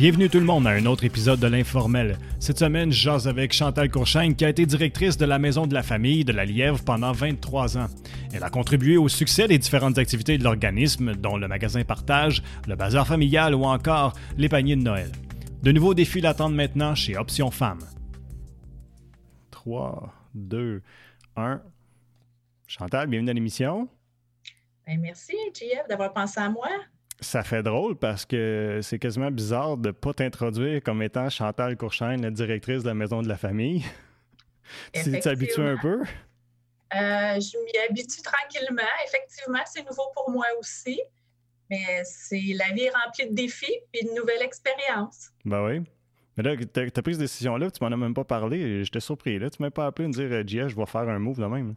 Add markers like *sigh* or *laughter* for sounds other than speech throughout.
Bienvenue tout le monde à un autre épisode de l'Informel. Cette semaine, je jase avec Chantal Courchaine qui a été directrice de la Maison de la Famille de la Lièvre pendant 23 ans. Elle a contribué au succès des différentes activités de l'organisme, dont le magasin Partage, le bazar familial ou encore les paniers de Noël. De nouveaux défis l'attendent maintenant chez Option Femmes. 3, 2, 1. Chantal, bienvenue à l'émission. Ben, merci, JF, d'avoir pensé à moi. Ça fait drôle parce que c'est quasiment bizarre de ne pas t'introduire comme étant Chantal Courchaine, la directrice de la maison de la famille. *laughs* tu t'habitues un peu? Euh, je m'y habitue tranquillement. Effectivement, c'est nouveau pour moi aussi. Mais c'est la vie est remplie de défis et de nouvelles expériences. Ben oui. Mais là, tu as, pris cette décision-là, tu m'en as même pas parlé. J'étais surpris. Là, tu m'as pas appelé me dire, Gia, je vais faire un move de même.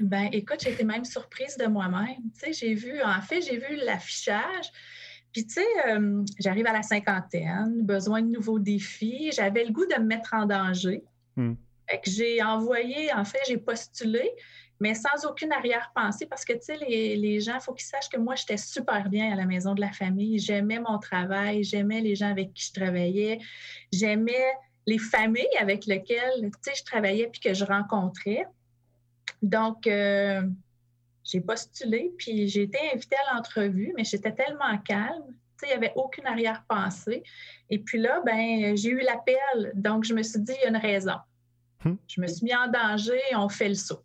Ben, écoute, j'ai été même surprise de moi-même. Tu sais, j'ai vu, en fait, j'ai vu l'affichage. Puis, tu sais, euh, j'arrive à la cinquantaine, besoin de nouveaux défis. J'avais le goût de me mettre en danger. Hmm. Fait que j'ai envoyé, en fait, j'ai postulé, mais sans aucune arrière-pensée parce que, tu sais, les, les, gens, il faut qu'ils sachent que moi, j'étais super bien à la maison de la famille. J'aimais mon travail, j'aimais les gens avec qui je travaillais, j'aimais les familles avec lesquelles, tu sais, je travaillais puis que je rencontrais. Donc, euh, j'ai postulé, puis j'ai été invitée à l'entrevue, mais j'étais tellement calme, tu sais, il n'y avait aucune arrière-pensée. Et puis là, ben, j'ai eu l'appel, donc je me suis dit, il y a une raison. Hmm. Je me suis mis en danger et on fait le saut.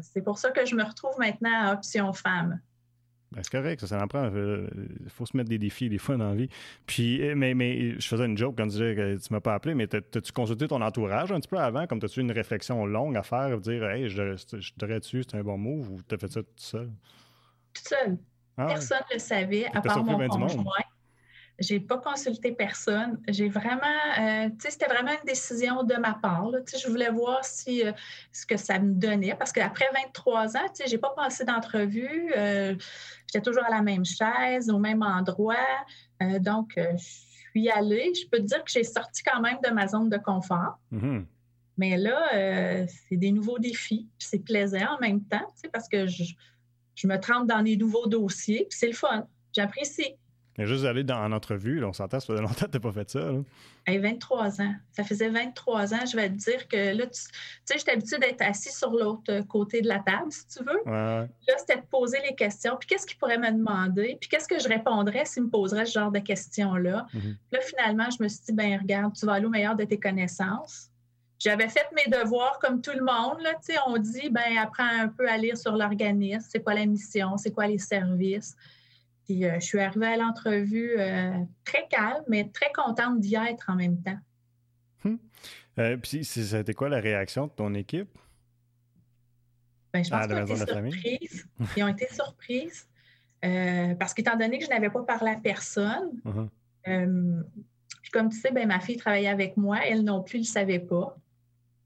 C'est pour ça que je me retrouve maintenant à Option Femmes. Ben, c'est correct, ça, ça en prend. Il faut se mettre des défis des fois dans la vie. Puis, euh, mais, mais je faisais une joke quand tu disais que tu m'as pas appelé, mais t'as-tu consulté ton entourage un petit peu avant? Comme t'as-tu une réflexion longue à faire, dire Hey, je, je devrais dessus, c'est un bon move ou t'as fait ça tout seul? Tout seul. Ah Personne ne le savait, à part mon conjoint. J'ai pas consulté personne. J'ai vraiment, euh, tu sais, c'était vraiment une décision de ma part. Tu sais, je voulais voir si ce que ça me donnait, parce qu'après 23 ans, tu sais, j'ai pas passé d'entrevue. J'étais toujours à la même chaise, au même endroit. Euh, donc, euh, je suis allée. Je peux te dire que j'ai sorti quand même de ma zone de confort. Mm-hmm. Mais là, euh, c'est des nouveaux défis. C'est plaisant en même temps, parce que je, je, me trempe dans des nouveaux dossiers. C'est le fun. J'apprécie. Mais juste aller dans, en entrevue, on s'entend, ça fait longtemps que tu n'as pas fait ça. Là. 23 ans. Ça faisait 23 ans. Je vais te dire que là, tu sais, j'étais habituée d'être assis sur l'autre côté de la table, si tu veux. Là, c'était de poser les questions. Puis qu'est-ce qu'il pourrait me demander? Puis qu'est-ce que je répondrais s'il me poserait ce genre de questions-là? Mm-hmm. Là, finalement, je me suis dit, ben regarde, tu vas aller au meilleur de tes connaissances. J'avais fait mes devoirs comme tout le monde. Là, on dit, ben apprends un peu à lire sur l'organisme, c'est quoi la mission, c'est quoi les services? Puis euh, je suis arrivée à l'entrevue euh, très calme, mais très contente d'y être en même temps. Hum. Puis ça a été quoi la réaction de ton équipe? Ben, je pense qu'ils ont, été surprises. *laughs* Ils ont été surprises. parce qu'étant donné que je n'avais pas parlé à personne, uh-huh. puis comme tu sais, ben, ma fille travaillait avec moi, elle non plus ne le savait pas.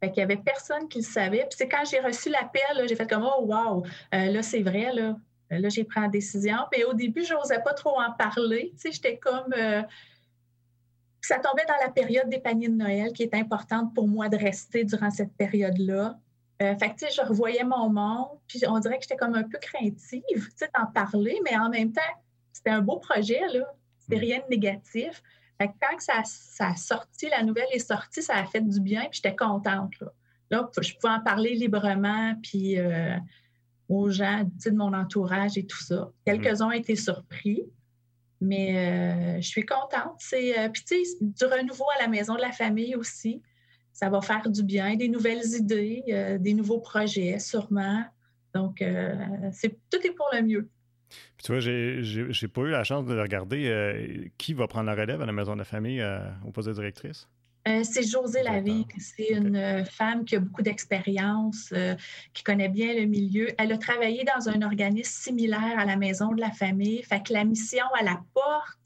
Fait qu'il n'y avait personne qui le savait. Puis c'est quand j'ai reçu l'appel, j'ai fait comme Oh wow, là c'est vrai, là. Euh, là, j'ai pris la décision. Mais au début, je n'osais pas trop en parler. Tu sais, j'étais comme. Euh, ça tombait dans la période des paniers de Noël qui est importante pour moi de rester durant cette période-là. Euh, fait que, tu sais, je revoyais mon monde, puis on dirait que j'étais comme un peu craintive, tu sais, d'en parler, mais en même temps, c'était un beau projet, là. C'était mm. rien de négatif. Fait que quand ça, ça, a sorti, la nouvelle est sortie, ça a fait du bien, puis j'étais contente, là. Là, je pouvais en parler librement, puis aux gens de mon entourage et tout ça. Quelques-uns ont été surpris, mais euh, je suis contente. C'est, euh, puis, tu sais, du renouveau à la maison de la famille aussi. Ça va faire du bien, des nouvelles idées, euh, des nouveaux projets, sûrement. Donc, c'est, tout est pour le mieux. Puis tu vois, j'ai, j'ai, pas eu la chance de regarder qui va prendre la relève à la maison de la famille au poste de directrice? Euh, c'est José Lavigne. C'est une euh, femme qui a beaucoup d'expérience, euh, qui connaît bien le milieu. Elle a travaillé dans un organisme similaire à la Maison de la Famille. Fait que la mission, à la porte.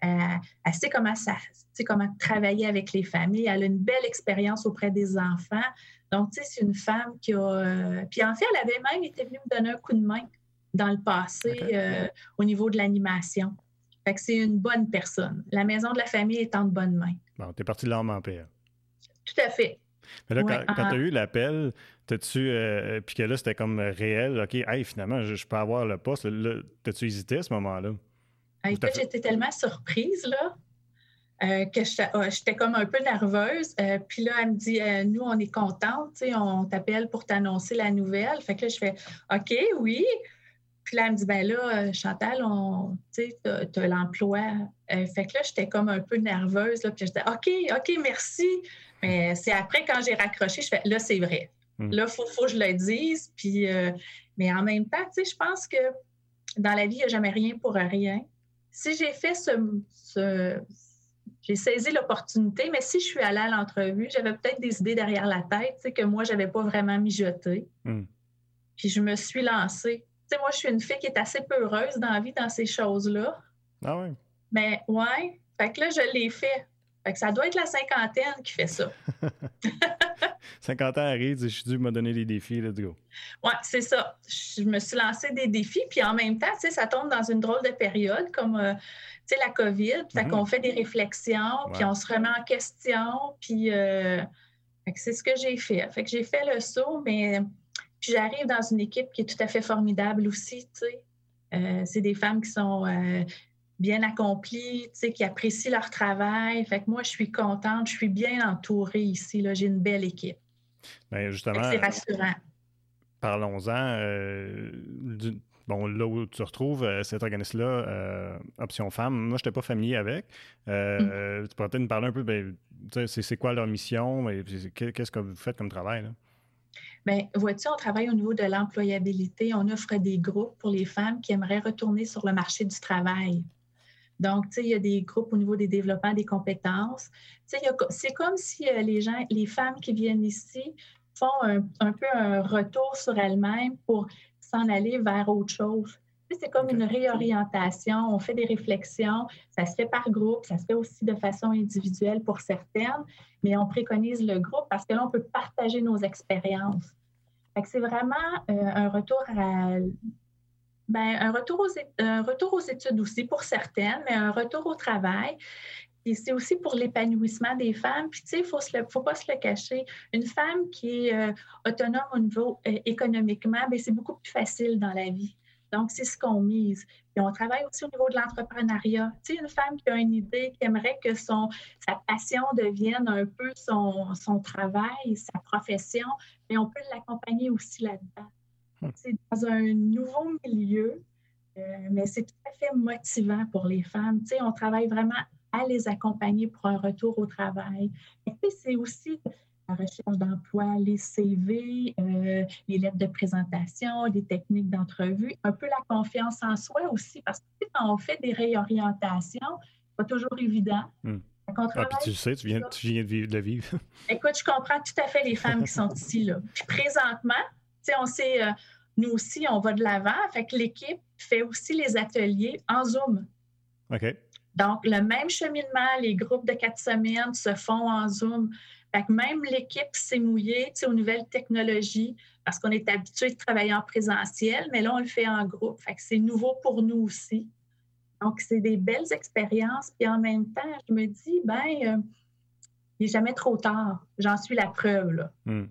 elle sait comment, ça, sait comment travailler avec les familles. Elle a une belle expérience auprès des enfants. Donc, tu sais, c'est une femme qui a. puis en fait, elle avait même été venue me donner un coup de main dans le passé au niveau de l'animation. Fait que c'est une bonne personne. La maison de la famille est en de bonnes mains. Bon, t'es parti de l'arme en paix. Tout à fait. Mais là, quand, tu as eu l'appel, t'as-tu. Euh, puis que là, c'était comme réel, OK, hey, finalement, je, peux avoir le poste. T'as-tu hésité à ce moment-là? écoute, j'étais tellement surprise, là. euh, que ah, j'étais comme un peu nerveuse. Euh, puis là, elle me dit Nous, on est contente, on t'appelle pour t'annoncer la nouvelle. Fait que là, je fais OK, oui. Puis là, elle me dit Ben là, Chantal, tu as, l'emploi. Fait que là, j'étais comme un peu nerveuse. Là, puis j'étais OK, OK, merci. Mais c'est après, quand j'ai raccroché, je fais Là, c'est vrai. Hmm. Là, il faut, faut, que je le dise. Puis, mais en même temps, tu sais, je pense que dans la vie, il n'y a jamais rien pour rien. Si j'ai fait ce, j'ai saisi l'opportunité, mais si je suis allée à l'entrevue, j'avais peut-être des idées derrière la tête, tu sais, que moi, je n'avais pas vraiment mijoté. Hmm. Puis je me suis lancée. Tu sais, moi, je suis une fille qui est assez peu heureuse dans la vie, dans ces choses-là. Ah oui? Mais ouais. Fait que là, je l'ai fait. Fait que ça doit être la cinquantaine qui fait ça. *laughs* 50 ans arrive, je suis dû me donner des défis, let's go. Oui, c'est ça. Je me suis lancé des défis, puis en même temps, tu sais, ça tombe dans une drôle de période comme euh, tu sais, la COVID. Fait mhm. qu'on fait des réflexions, puis on se remet en question, puis euh, c'est ce que j'ai fait. Fait que j'ai fait le saut, mais puis j'arrive dans une équipe qui est tout à fait formidable aussi, tu sais. Euh, c'est des femmes qui sont bien accomplis, qui apprécient leur travail. Fait que moi, je suis contente, je suis bien entourée ici. J'ai une belle équipe. Bien, justement. C'est rassurant. Parlons-en. Euh, bon, là où tu retrouves euh, cet organisme-là, euh, Option Femmes, moi, je n'étais pas familier avec. Mm. Tu pourrais peut-être nous parler un peu, ben, c'est quoi leur mission et qu'est-ce que vous faites comme travail? Là? Bien, vois-tu, on travaille au niveau de l'employabilité. On offre des groupes pour les femmes qui aimeraient retourner sur le marché du travail. Donc, tu sais, il y a des groupes au niveau des développements des compétences. Tu sais, c'est comme si euh, les gens, les femmes qui viennent ici font un, peu un retour sur elles-mêmes pour s'en aller vers autre chose. Tu sais, c'est comme une réorientation. On fait des réflexions. Ça se fait par groupe. Ça se fait aussi de façon individuelle pour certaines. Mais on préconise le groupe parce que là, on peut partager nos expériences. C'est vraiment euh, un retour à Bien, un retour, aux, études aussi pour certaines, mais un retour au travail. Et c'est aussi pour l'épanouissement des femmes. Puis, tu sais, il ne faut, pas se le cacher. Une femme qui est euh, autonome au niveau euh, économiquement, bien, c'est beaucoup plus facile dans la vie. Donc, c'est ce qu'on mise. Puis, on travaille aussi au niveau de l'entrepreneuriat. Tu sais, une femme qui a une idée, qui aimerait que son, sa passion devienne un peu son, son travail, sa profession, mais on peut l'accompagner aussi là-dedans. *laughs* C'est dans un nouveau milieu, euh, mais c'est tout à fait motivant pour les femmes. Tu sais, on travaille vraiment à les accompagner pour un retour au travail. C'est aussi la recherche d'emploi, les CV, euh, les lettres de présentation, les techniques d'entrevue, un peu la confiance en soi aussi, parce que quand on fait des réorientations, c'est pas toujours évident. Ah, puis tu sais, tu viens, tu viens de, vivre, de vivre. Écoute, je comprends tout à fait les femmes qui sont ici. Là. Puis présentement, on sait, euh, nous aussi, on va de l'avant. Fait que l'équipe fait aussi les ateliers en Zoom. OK. Donc, le même cheminement, les groupes de quatre semaines se font en Zoom. Fait que même l'équipe s'est mouillée aux nouvelles technologies parce qu'on est habitué de travailler en présentiel, mais là, on le fait en groupe. Fait que c'est nouveau pour nous aussi. Donc, c'est des belles expériences. Puis en même temps, je me dis, ben, euh, il n'est jamais trop tard. J'en suis la preuve. Là. Hmm.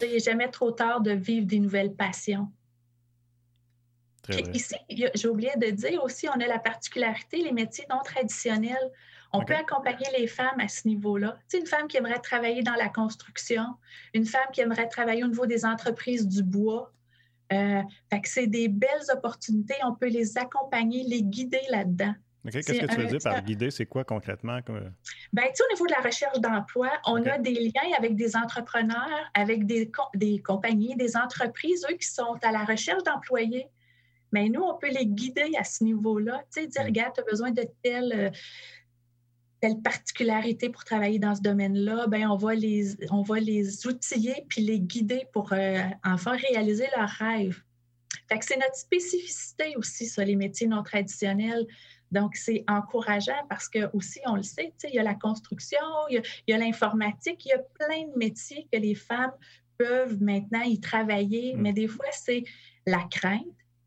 Il n'est jamais trop tard de vivre des nouvelles passions. ici, j'ai oublié de dire aussi, on a la particularité, les métiers non traditionnels. On peut accompagner les femmes à ce niveau-là. Tu sais, une femme qui aimerait travailler dans la construction, une femme qui aimerait travailler au niveau des entreprises du bois. Euh, fait que c'est des belles opportunités. On peut les accompagner, les guider là-dedans. Qu'est-ce que tu veux dire par guider? C'est quoi concrètement? Bien, tu sais, au niveau de la recherche d'emploi, on a des liens avec des entrepreneurs, avec des, des compagnies, des entreprises, eux, qui sont à la recherche d'employés. Mais nous, on peut les guider à ce niveau-là. Tu sais, dire, mm. regarde, tu as besoin de telle, euh, telle particularité pour travailler dans ce domaine-là. Bien, on va les, on va les outiller puis les guider pour euh, enfin réaliser leurs rêves. Fait que c'est notre spécificité aussi, ça, les métiers non traditionnels. Donc, c'est encourageant parce que aussi, on le sait, il y a la construction, il y a, l'informatique, il y a plein de métiers que les femmes peuvent maintenant y travailler, mm. mais des fois, c'est la crainte,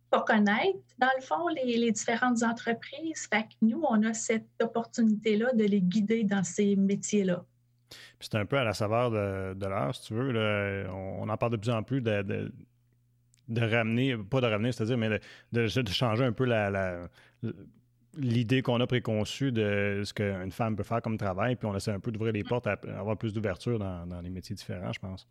pas connaître, dans le fond, les, différentes entreprises. Fait que nous, on a cette opportunité-là de les guider dans ces métiers-là. c'est un peu à la saveur de, l'heure, si tu veux. on, en parle de plus en plus de, de, ramener, pas de ramener, c'est-à-dire, mais de, changer un peu la l'idée qu'on a préconçue de ce qu'une femme peut faire comme travail, puis on essaie un peu d'ouvrir les portes à avoir plus d'ouverture dans, dans, les métiers différents, je pense.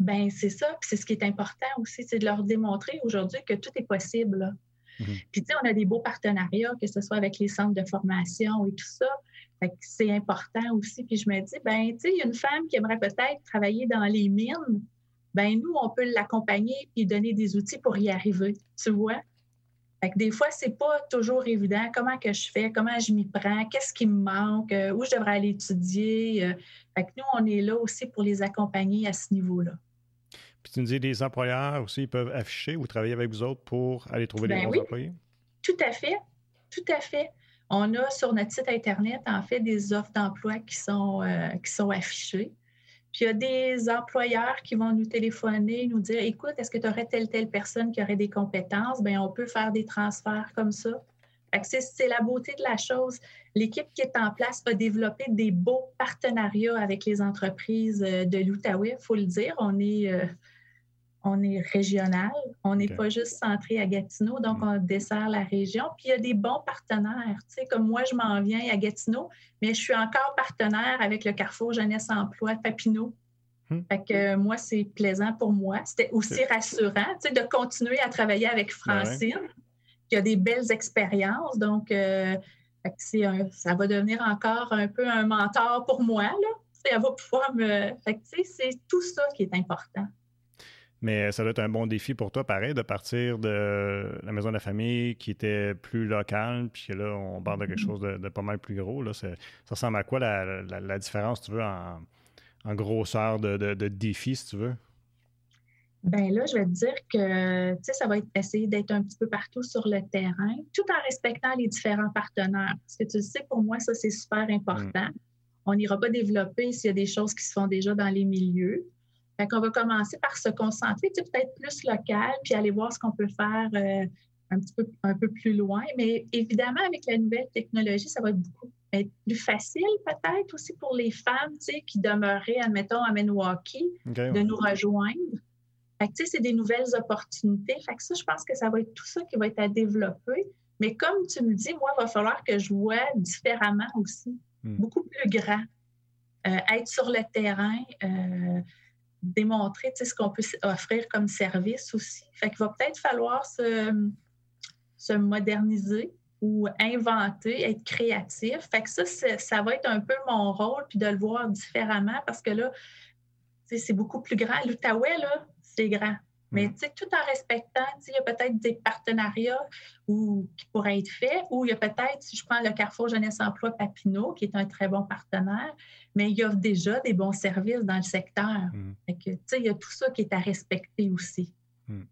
Ben c'est ça, puis c'est ce qui est important aussi, c'est de leur démontrer aujourd'hui que tout est possible. Mhm. Puis tu sais, on a des beaux partenariats, que ce soit avec les centres de formation et tout ça. c'est important aussi. Puis je me dis, ben tu sais, il y a une femme qui aimerait peut-être travailler dans les mines. Ben nous, on peut l'accompagner et donner des outils pour y arriver. Tu vois? Des fois, c'est pas toujours évident. Comment que je fais? Comment je m'y prends? Qu'est-ce qui me manque? Euh, où je devrais aller étudier? Euh, fait que nous, on est là aussi pour les accompagner à ce niveau-là. Puis tu nous dis, les employeurs aussi, ils peuvent afficher ou travailler avec vous autres pour aller trouver les ben bons employés? Tout à fait. Tout à fait. On a sur notre site Internet, en fait, des offres d'emploi qui, sont euh, qui sont affichées. Puis il y a des employeurs qui vont nous téléphoner, nous dire écoute, est-ce que tu aurais telle, telle personne qui aurait des compétences? Bien, on peut faire des transferts comme ça. C'est la beauté de la chose. L'équipe qui est en place a développé des beaux partenariats avec les entreprises euh, de l'Outaouais, il faut le dire. On est, euh, on est régional, on n'est pas juste centré à Gatineau, donc mm. on dessert la région. Puis il y a des bons partenaires. Tu sais, comme moi, je m'en viens à Gatineau, mais je suis encore partenaire avec le Carrefour Jeunesse Emploi Papineau. Hmm. Fait que moi, c'est plaisant pour moi. C'était aussi rassurant tu sais, de continuer à travailler avec ben Francine, qui a des belles expériences. Donc, euh, ça va devenir encore un peu un mentor pour moi. Là. Elle va pouvoir me. Fait que, c'est tout ça qui est important. Mais ça doit être un bon défi pour toi, pareil, de partir de la maison de la famille qui était plus locale, puis là, on parle de quelque mm-hmm. chose de, pas mal plus gros. Là. Ça ressemble à quoi la, différence, tu veux, en, grosseur de, de, défi, si tu veux? Bien là, je vais te dire que ça va être essayer d'être un petit peu partout sur le terrain, tout en respectant les différents partenaires. Parce que tu sais, pour moi, ça, c'est super important. Mm. On n'ira pas développer s'il y a des choses qui se font déjà dans les milieux. Fait qu'on va commencer par se concentrer peut-être plus local, puis aller voir ce qu'on peut faire euh, un petit peu un peu plus loin. Mais évidemment, avec la nouvelle technologie, ça va être beaucoup être plus facile peut-être aussi pour les femmes qui demeuraient, admettons, à Milwaukee, de nous rejoindre. Fait que, c'est des nouvelles opportunités. Fait que ça, je pense que ça va être tout ça qui va être à développer. Mais comme tu me dis, moi, il va falloir que je vois différemment aussi, hmm. beaucoup plus grand. Euh, être sur le terrain, euh, démontrer ce qu'on peut offrir comme service aussi. Fait qu'il va peut-être falloir se, se, moderniser ou inventer, être créatif. Fait que ça, ça va être un peu mon rôle, puis de le voir différemment parce que là, c'est beaucoup plus grand. L'Outaouais, là, c'est grand. Mais mm. tout en respectant, il y a peut-être des partenariats qui pourraient être faits, ou il y a peut-être, si je prends le Carrefour Jeunesse Emploi Papineau, qui est un très bon partenaire, mais il y a déjà des bons services dans le secteur. Mm. il y a tout ça qui est à respecter aussi. Mm.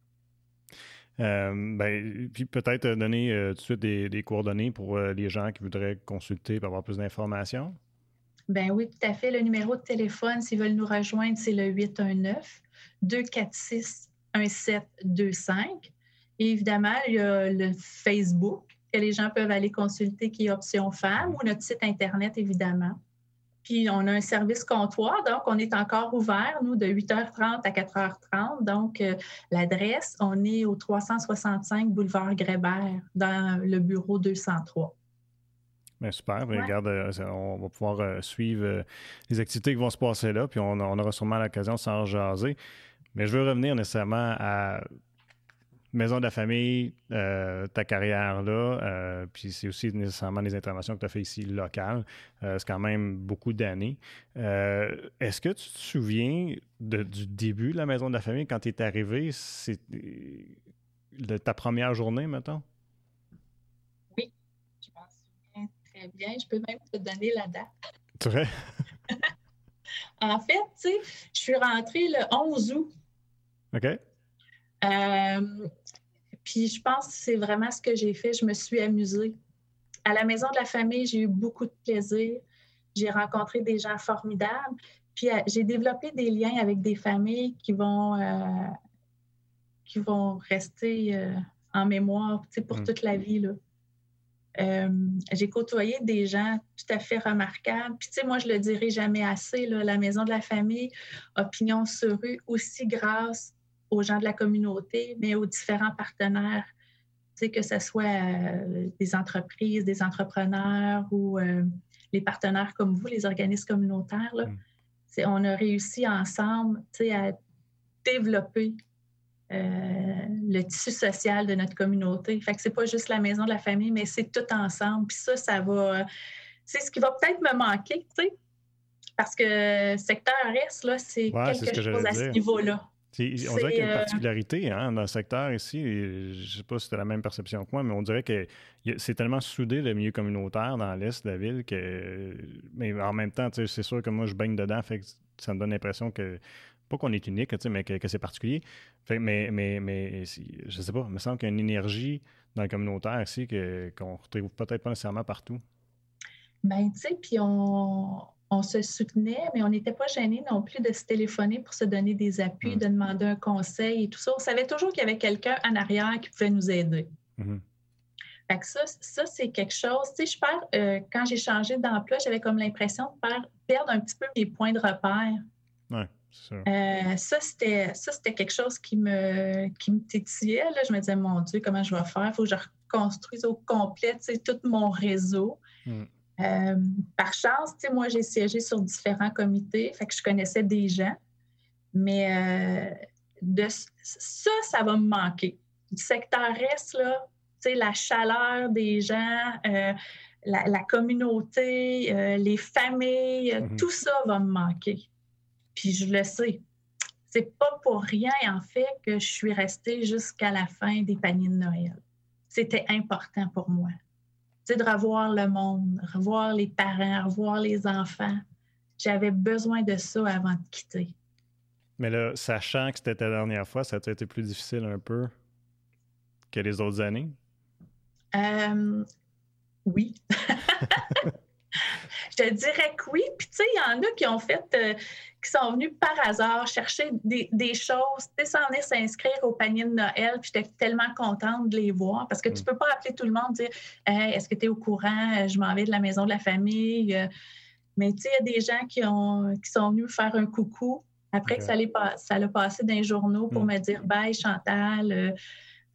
Euh, ben, puis peut-être donner euh, tout de suite des, coordonnées pour euh, les gens qui voudraient consulter pour avoir plus d'informations. Ben oui, tout à fait. Le numéro de téléphone, s'ils veulent nous rejoindre, c'est le 819 246 1725. Et évidemment, il y a le Facebook que les gens peuvent aller consulter qui est Option Femmes ou notre site Internet, évidemment. Puis on a un service comptoir, donc on est encore ouvert, nous, de 8h30 à 4h30. Donc euh, l'adresse, on est au 365 boulevard Grébert, dans le bureau 203. Bien, super. Regarde, euh, on va pouvoir euh, suivre les activités qui vont se passer là, puis on, on aura sûrement l'occasion de s'en jaser. Mais je veux revenir nécessairement à maison de la famille, euh, ta carrière là, euh, puis c'est aussi nécessairement les interventions que tu as fait ici locales. Euh, c'est quand même beaucoup d'années. Est-ce que tu te souviens du début de la maison de la famille quand tu es arrivé? C'est de ta première journée, mettons? Oui, je m'en souviens très bien. Je peux même te donner la date. Très. *laughs* en fait, tu sais, je suis rentrée le 11 août OK. Euh, puis je pense que c'est vraiment ce que j'ai fait. Je me suis amusée. À la maison de la famille, j'ai eu beaucoup de plaisir. J'ai rencontré des gens formidables. Puis euh, j'ai développé des liens avec des familles qui vont, euh, qui vont rester en mémoire pour mm. toute la vie. Là. j'ai côtoyé des gens tout à fait remarquables. Puis, tu sais, moi, je le dirai jamais assez, là, la maison de la famille, opinion sur rue, aussi grâce aux gens de la communauté, mais aux différents partenaires. que ce soit euh, des entreprises, des entrepreneurs ou euh, les partenaires comme vous, les organismes communautaires. Là, mm. On a réussi ensemble à développer le tissu social de notre communauté. Fait que c'est pas juste la maison de la famille, mais c'est tout ensemble. Puis ça, ça va. C'est ce qui va peut-être me manquer, tu sais, parce que secteur S, là, c'est quelque chose à ce niveau-là. On dirait qu'il y a une euh, particularité hein, dans le secteur ici. Je ne sais pas si c'est la même perception que moi, mais on dirait que c'est tellement soudé le milieu communautaire dans l'est de la ville que. Mais en même temps, c'est sûr que moi, je baigne dedans, fait que ça me donne l'impression que. Pas qu'on est unique, mais que, c'est particulier. Fait, mais, mais, mais je sais pas, il me semble qu'il y a une énergie dans le communautaire ici qu'on ne retrouve peut-être pas nécessairement partout. Ben, tu sais, puis on, on se soutenait, mais on n'était pas gêné non plus de se téléphoner pour se donner des appuis, mm. de demander un conseil et tout ça. On savait toujours qu'il y avait quelqu'un en arrière qui pouvait nous aider. Mm-hmm. ça, ça c'est quelque chose. Tu sais, je perds, euh, quand j'ai changé d'emploi, j'avais comme l'impression de perdre un petit peu mes points de repère. Ouais. Euh, ça, c'était, ça, c'était quelque chose qui me, qui me tétillait. Là. Je me disais, mon Dieu, comment je vais faire? Il faut que je reconstruise au complet tout mon réseau. Mm. Euh, par chance, moi, j'ai siégé sur différents comités, fait que je connaissais des gens. Mais euh, de, ça, ça va me manquer. Du secteur S, là, la chaleur des gens, euh, la, communauté, les familles, mm-hmm. tout ça va me manquer. Puis je le sais. C'est pas pour rien, en fait, que je suis restée jusqu'à la fin des paniers de Noël. C'était important pour moi de revoir le monde, revoir les parents, revoir les enfants. J'avais besoin de ça avant de quitter. Mais là, sachant que c'était ta dernière fois, ça a été plus difficile un peu que les autres années? Euh, oui. *laughs* Je te dirais que oui. Puis, tu sais, il y en a qui ont fait, euh, qui sont venus par hasard chercher des, choses, tu sais, sans venir s'inscrire au panier de Noël. Puis, j'étais tellement contente de les voir parce que tu mm. peux pas appeler tout le monde dire Est-ce que tu es au courant? Je m'en vais de la maison de la famille. Mais, tu sais, il y a des gens qui, ont, qui sont venus faire un coucou après que ça, ça l'a passé dans les journaux pour mm. me dire Bye, Chantal.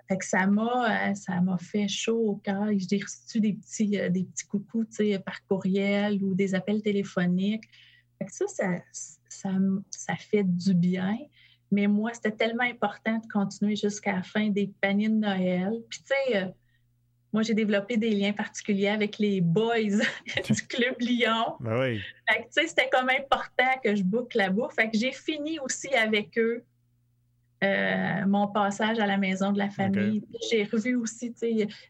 Fait que ça m'a, euh, ça m'a fait chaud au cœur. J'ai reçu des petits, euh, des petits coucous par courriel ou des appels téléphoniques. Fait que ça, ça, ça, fait du bien. Mais moi, c'était tellement important de continuer jusqu'à la fin des paniers de Noël. Puis, tu sais, euh, moi, j'ai développé des liens particuliers avec les boys *laughs* du Club Lyon. Ben oui. Fait que, tu sais, c'était comme important que je boucle la bouffe. Fait que j'ai fini aussi avec eux euh, mon passage à la maison de la famille. J'ai revu aussi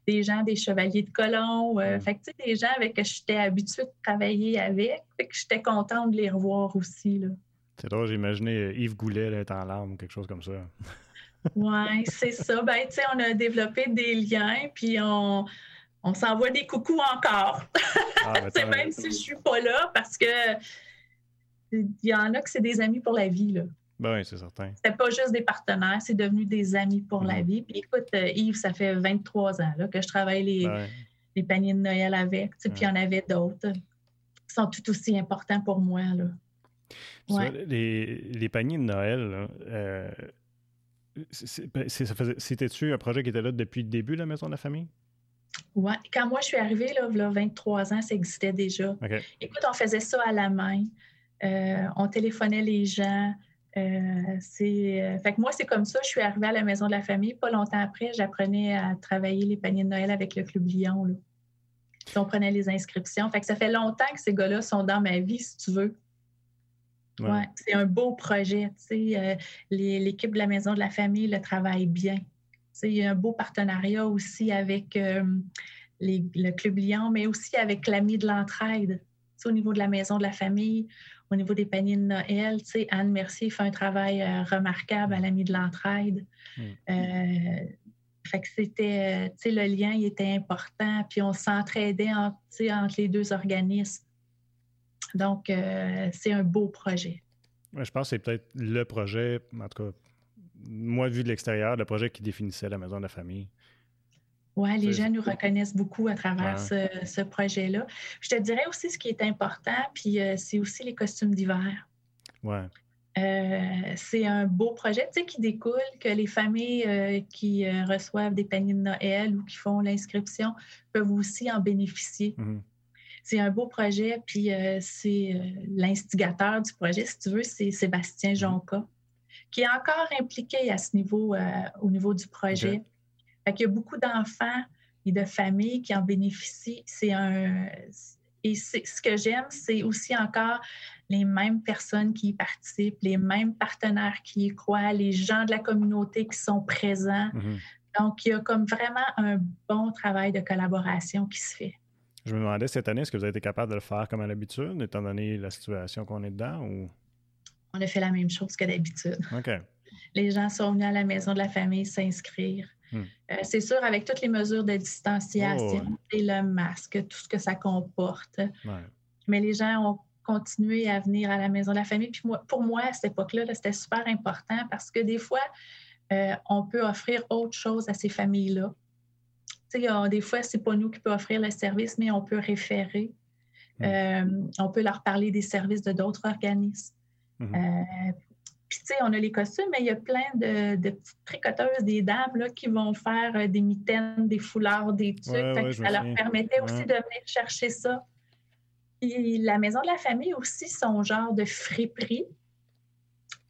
des gens, des chevaliers de colon, euh, fait que, des gens avec qui j'étais habituée de travailler avec. Fait que j'étais contente de les revoir aussi. C'est drôle, j'imaginais euh, Yves Goulet être en larmes quelque chose comme ça. *laughs* oui, c'est ça. Ben, on a développé des liens, puis on, on s'envoie des coucous encore. *laughs* Ah, ben, même si je suis pas là, parce que il y en a que c'est des amis pour la vie. Là. Ben oui, c'est certain. C'était pas juste des partenaires, c'est devenu des amis pour la mhm. vie. Puis écoute, euh, Yves, ça fait 23 ans là, que je travaille les, les paniers de Noël avec. Puis il y en avait d'autres qui sont tout aussi importants pour moi. Là. les, les, paniers de Noël, euh, ben, c'était-tu un projet qui était là depuis le début, la Maison de la Famille? Oui, quand moi je suis arrivée, là, là 23 ans, ça existait déjà. Écoute, on faisait ça à la main. Euh, on téléphonait les gens. Euh, c'est, euh, fait que moi, c'est comme ça. Je suis arrivée à la maison de la famille. Pas longtemps après, j'apprenais à travailler les paniers de Noël avec le Club Lyon. Là. on prenait les inscriptions. Fait que ça fait longtemps que ces gars-là sont dans ma vie, si tu veux. Ouais. c'est un beau projet. Euh, l'équipe de la maison de la famille le travaille bien. Il y a un beau partenariat aussi avec le Club Lyon, mais aussi avec l'Ami de l'entraide. Au niveau de la maison de la famille, au niveau des paniers de Noël, tu sais, Anne Mercier fait un travail euh, remarquable à l'ami de l'entraide. Mm. Euh, fait que c'était, tu sais, le lien, il était important, puis on s'entraidait entre, entre les deux organismes. Donc, euh, c'est un beau projet. je pense que c'est peut-être le projet, en tout cas, moi, vu de l'extérieur, le projet qui définissait la maison de la famille. Oui, les gens nous reconnaissent beaucoup à travers ce, projet-là. Je te dirais aussi ce qui est important, puis euh, c'est aussi les costumes d'hiver. Oui. Euh, c'est un beau projet qui découle, que les familles euh, qui euh, reçoivent des paniers de Noël ou qui font l'inscription peuvent aussi en bénéficier. Mhm. C'est un beau projet, puis c'est l'instigateur du projet, si tu veux, c'est Sébastien mhm. Jonca, qui est encore impliqué à ce niveau, au niveau du projet. Il y a beaucoup d'enfants et de familles qui en bénéficient. C'est un. Et ce que j'aime, c'est aussi encore les mêmes personnes qui y participent, les mêmes partenaires qui y croient, les gens de la communauté qui sont présents. Mhm. Donc, il y a comme vraiment un bon travail de collaboration qui se fait. Je me demandais cette année, est-ce que vous avez été capable de le faire comme à l'habitude, étant donné la situation qu'on est dedans? Ou... On a fait la même chose que d'habitude. OK. Les gens sont venus à la maison de la famille s'inscrire. Hmm. Euh, c'est sûr, avec toutes les mesures de distanciation oh, et le masque, tout ce que ça comporte. Mais les gens ont continuer à venir à la maison de la famille. Puis moi, pour moi, à cette époque-là, c'était super important parce que des fois, euh, on peut offrir autre chose à ces familles-là. des fois, c'est pas nous qui peut offrir le service, mais on peut référer. Mmh. Euh, on peut leur parler des services de d'autres organismes. Mmh. Euh, puis, tu sais, on a les costumes, mais il y a plein de, petites tricoteuses, des dames là, qui vont faire des mitaines, des foulards, des trucs. ça leur permettait aussi de venir chercher ça puis la maison de la famille aussi, son genre de friperie,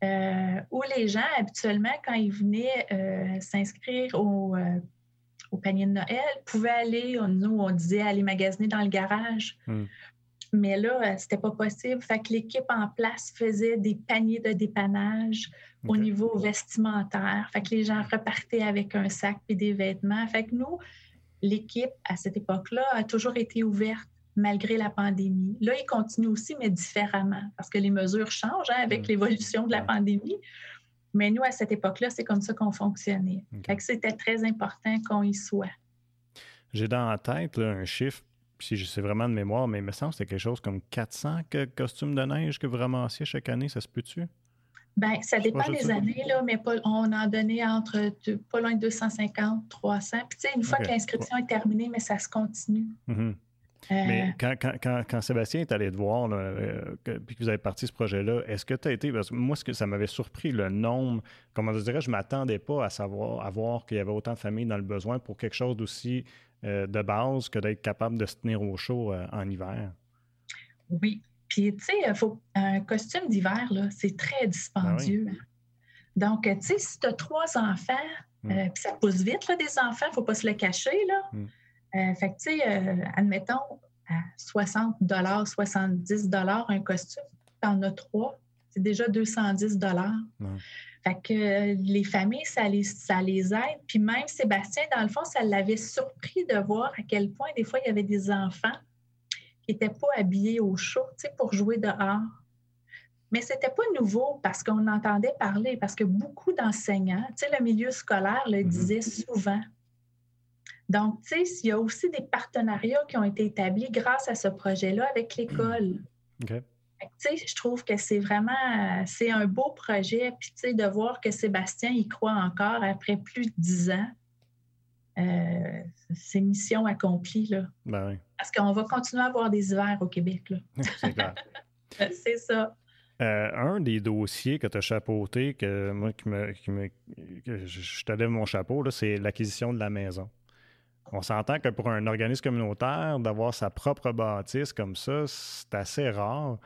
euh, où les gens, habituellement, quand ils venaient euh, s'inscrire au, euh, au, panier de Noël, pouvaient aller, nous, on disait aller magasiner dans le garage. Hmm. Mais là, c'était pas possible. Fait que l'équipe en place faisait des paniers de dépannage au niveau vestimentaire. Fait que les gens repartaient avec un sac et des vêtements. Fait que nous, l'équipe, à cette époque-là, a toujours été ouverte malgré la pandémie. Là, il continue aussi, mais différemment, parce que les mesures changent hein, avec mm. l'évolution de la pandémie. Mais nous, à cette époque-là, c'est comme ça qu'on fonctionnait. c'était très important qu'on y soit. J'ai dans la tête un chiffre, si je sais vraiment de mémoire, mais il me semble que c'était quelque chose comme 400 costumes de neige que vous ramassiez chaque année. Ça se peut-tu? Bien, ça dépend des années, là, mais on en donnait entre pas loin de 250, 300. Puis, tu sais, une fois que l'inscription est terminée, mais ça se continue. Mm-hmm. Mais euh, quand, Sébastien est allé te voir, euh, puis que vous avez parti ce projet-là, est-ce que tu as été. Parce que moi, ce que ça m'avait surpris, le nombre. Comment je dirais, je ne m'attendais pas à savoir, à voir qu'il y avait autant de familles dans le besoin pour quelque chose d'aussi de base que d'être capable de se tenir au chaud en hiver. Oui. Puis, tu sais, un costume d'hiver, c'est très dispendieux. Ah Donc, tu sais, si tu as trois enfants, hmm. puis ça pousse vite, là, des enfants, il ne faut pas se le cacher, là. Euh, fait que, tu sais, euh, admettons, à 60 70 un costume, tu en as trois, c'est déjà 210 Fait que les familles, ça les, ça les aide. Puis même Sébastien, dans le fond, ça l'avait surpris de voir à quel point, des fois, il y avait des enfants qui n'étaient pas habillés au chaud, tu sais, pour jouer dehors. Mais c'était pas nouveau parce qu'on entendait parler, parce que beaucoup d'enseignants, tu sais, le milieu scolaire le mm-hmm. disait souvent. Donc, tu sais, il y a aussi des partenariats qui ont été établis grâce à ce projet-là avec l'école. OK. Je trouve que c'est vraiment, c'est un beau projet. Puis, de voir que Sébastien y croit encore après plus de dix ans, euh, c'est mission accomplie, là. Ben oui. Parce qu'on va continuer à avoir des hivers au Québec, *laughs* *laughs* c'est ça. Euh, un des dossiers que tu as chapeauté, que moi, qui me, qui me que je te lève mon chapeau, c'est l'acquisition de la maison. On s'entend que pour un organisme communautaire, d'avoir sa propre bâtisse comme ça, c'est assez rare.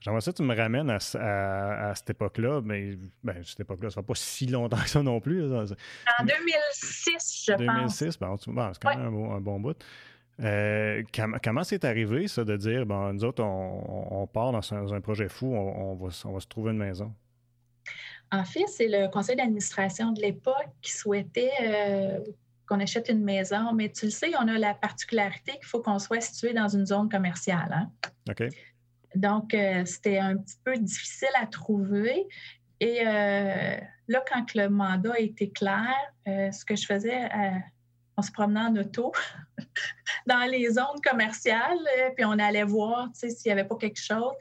J'aimerais ça que tu me ramènes à, cette époque-là, mais ben, cette époque-là, ça ne va pas si longtemps que ça non plus. En 2006, je 2006, pense. Ben, c'est quand même un, bon, bout. Euh, comment c'est arrivé, ça, de dire, bon, nous autres, on, part dans un, projet fou, on, va, se trouver une maison? En fait, c'est le conseil d'administration de l'époque qui souhaitait euh, qu'on achète une maison, mais tu le sais, on a la particularité qu'il faut qu'on soit situé dans une zone commerciale. Hein. OK. Donc, euh, c'était un petit peu difficile à trouver. Et euh, là, quand le mandat a été clair, euh, ce que je faisais, on se promenait en auto *laughs* dans les zones commerciales, puis on allait voir s'il n'y avait pas quelque chose.